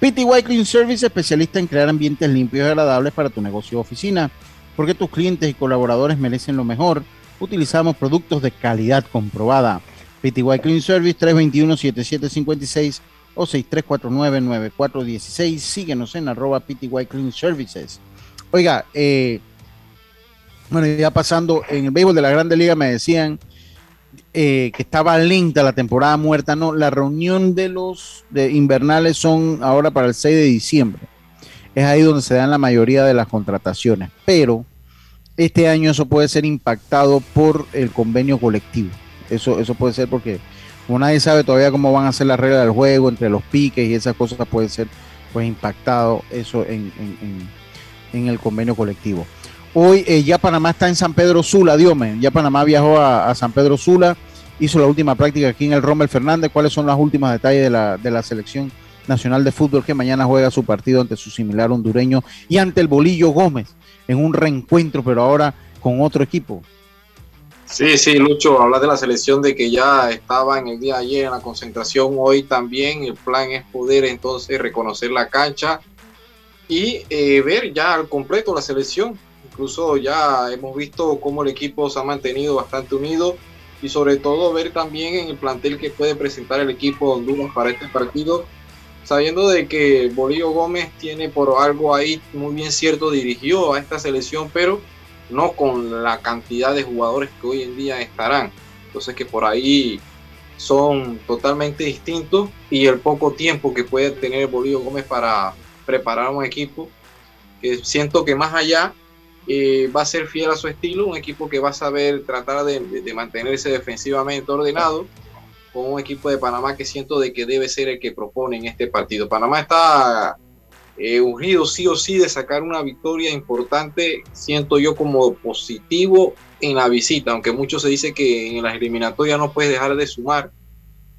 PTY Clean Service, especialista en crear ambientes limpios y agradables para tu negocio o oficina, porque tus clientes y colaboradores merecen lo mejor utilizamos productos de calidad comprobada. PTY Clean Service 321-7756 o 6349-9416. Síguenos en arroba PTY Clean Services. Oiga, eh, bueno, ya pasando en el béisbol de la Grande Liga me decían eh, que estaba lenta la temporada muerta. No, la reunión de los de invernales son ahora para el 6 de diciembre. Es ahí donde se dan la mayoría de las contrataciones. Pero este año eso puede ser impactado por el convenio colectivo. Eso, eso puede ser porque como nadie sabe todavía cómo van a ser las reglas del juego entre los piques y esas cosas puede ser pues impactado eso en, el convenio colectivo. Hoy eh, ya Panamá está en San Pedro Sula, Diome. Ya Panamá viajó a, San Pedro Sula, hizo la última práctica aquí en el Rommel Fernández. ¿Cuáles son los últimos detalles de la, de la selección nacional de fútbol que mañana juega su partido ante su similar hondureño y ante el Bolillo Gómez? En un reencuentro, pero ahora con otro equipo. Sí, sí, Lucho, habla de la selección de que ya estaba en el día ayer en la concentración, hoy también el plan es poder entonces reconocer la cancha y eh, ver ya al completo la selección. Incluso ya hemos visto cómo el equipo se ha mantenido bastante unido y sobre todo ver también en el plantel que puede presentar el equipo de Honduras para este partido sabiendo de que Bolívar Gómez tiene por algo ahí muy bien cierto, dirigió a esta selección, pero no con la cantidad de jugadores que hoy en día estarán. Entonces que por ahí son totalmente distintos y el poco tiempo que puede tener Bolívar Gómez para preparar un equipo, que siento que más allá eh, va a ser fiel a su estilo, un equipo que va a saber tratar de, de mantenerse defensivamente ordenado con un equipo de Panamá que siento de que debe ser el que propone en este partido. Panamá está eh, ungido sí o sí de sacar una victoria importante, siento yo como positivo en la visita, aunque mucho se dice que en las eliminatorias no puedes dejar de sumar.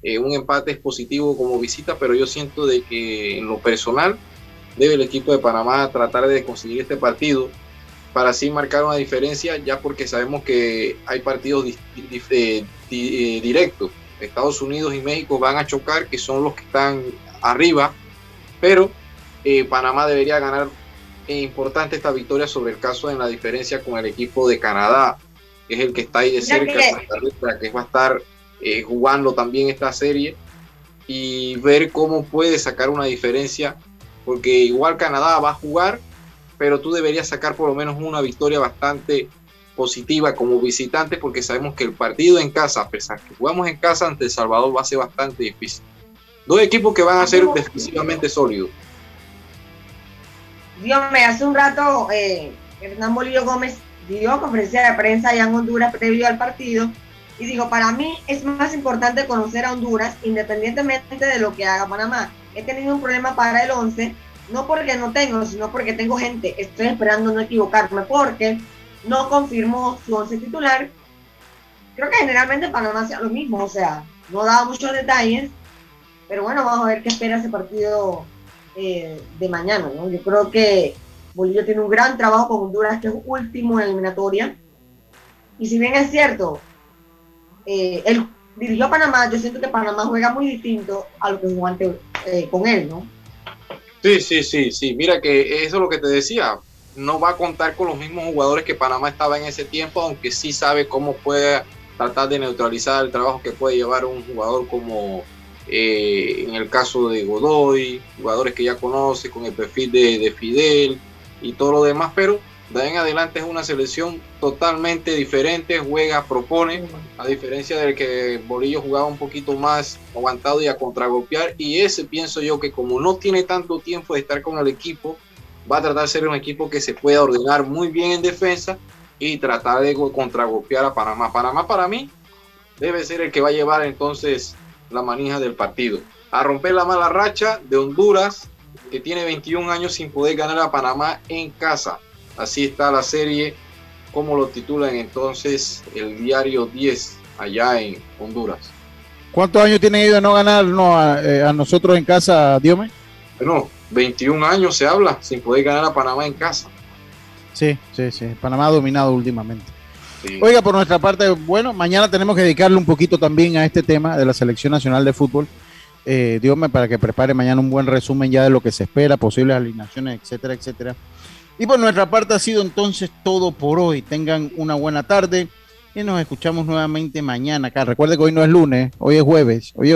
Eh, un empate es positivo como visita, pero yo siento de que en lo personal debe el equipo de Panamá tratar de conseguir este partido para así marcar una diferencia, ya porque sabemos que hay partidos eh, directos Estados Unidos y México van a chocar, que son los que están arriba, pero eh, Panamá debería ganar eh, importante esta victoria sobre el caso en la diferencia con el equipo de Canadá, que es el que está ahí de cerca, que va a estar eh, jugando también esta serie y ver cómo puede sacar una diferencia, porque igual Canadá va a jugar, pero tú deberías sacar por lo menos una victoria bastante positiva como visitante porque sabemos que el partido en casa, a pesar que jugamos en casa ante El Salvador, va a ser bastante difícil. Dos equipos que van a ser defensivamente sólidos. Dios me hace un rato eh, Hernán Bolillo Gómez dio conferencia de prensa allá en Honduras previo al partido y dijo, para mí es más importante conocer a Honduras independientemente de lo que haga Panamá. He tenido un problema para el 11, no porque no tengo, sino porque tengo gente. Estoy esperando no equivocarme porque no confirmó su 11 titular. Creo que generalmente Panamá hacía lo mismo, o sea, no daba muchos detalles, pero bueno, vamos a ver qué espera ese partido eh, de mañana. ¿no? Yo creo que Bolivia tiene un gran trabajo con Honduras, que es último en eliminatoria. Y si bien es cierto, eh, él dirigió a Panamá, yo siento que Panamá juega muy distinto a lo que jugó antes eh, con él, ¿no? Sí, sí, sí, sí. Mira que eso es lo que te decía. No va a contar con los mismos jugadores que Panamá estaba en ese tiempo, aunque sí sabe cómo puede tratar de neutralizar el trabajo que puede llevar un jugador como eh, en el caso de Godoy, jugadores que ya conoce con el perfil de, de Fidel, y todo lo demás, pero de ahí en adelante es una selección totalmente diferente, juega, propone, a diferencia del que Bolillo jugaba un poquito más aguantado y a contragolpear, y ese pienso yo que como no tiene tanto tiempo de estar con el equipo, va a tratar de ser un equipo que se pueda ordenar muy bien en defensa y tratar de contragolpear a Panamá. Panamá para mí debe ser el que va a llevar entonces la manija del partido. A romper la mala racha de Honduras, que tiene 21 años sin poder ganar a Panamá en casa. Así está la serie, como lo titulan entonces el diario 10 allá en Honduras. ¿Cuántos años tienen ellos de no ganar eh, a, nosotros en casa, Diome? Bueno, 21 años se habla sin poder ganar a Panamá en casa. Sí, sí, sí. Panamá ha dominado últimamente. Oiga, por nuestra parte, bueno, mañana tenemos que dedicarle un poquito también a este tema de la Selección Nacional de Fútbol eh, Dios me para que prepare mañana un buen resumen ya de lo que se espera, posibles alineaciones, etcétera, etcétera. Y por nuestra parte ha sido entonces todo por hoy. Tengan una buena tarde y nos escuchamos nuevamente mañana acá. Recuerde que hoy no es lunes, hoy es jueves. Oye,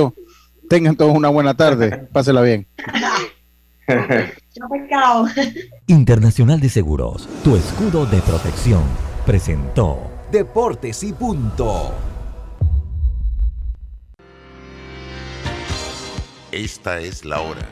tengan todos una buena tarde. Pásela bien. Internacional de Seguros, tu escudo de protección, presentó Deportes y Punto. Esta es la hora.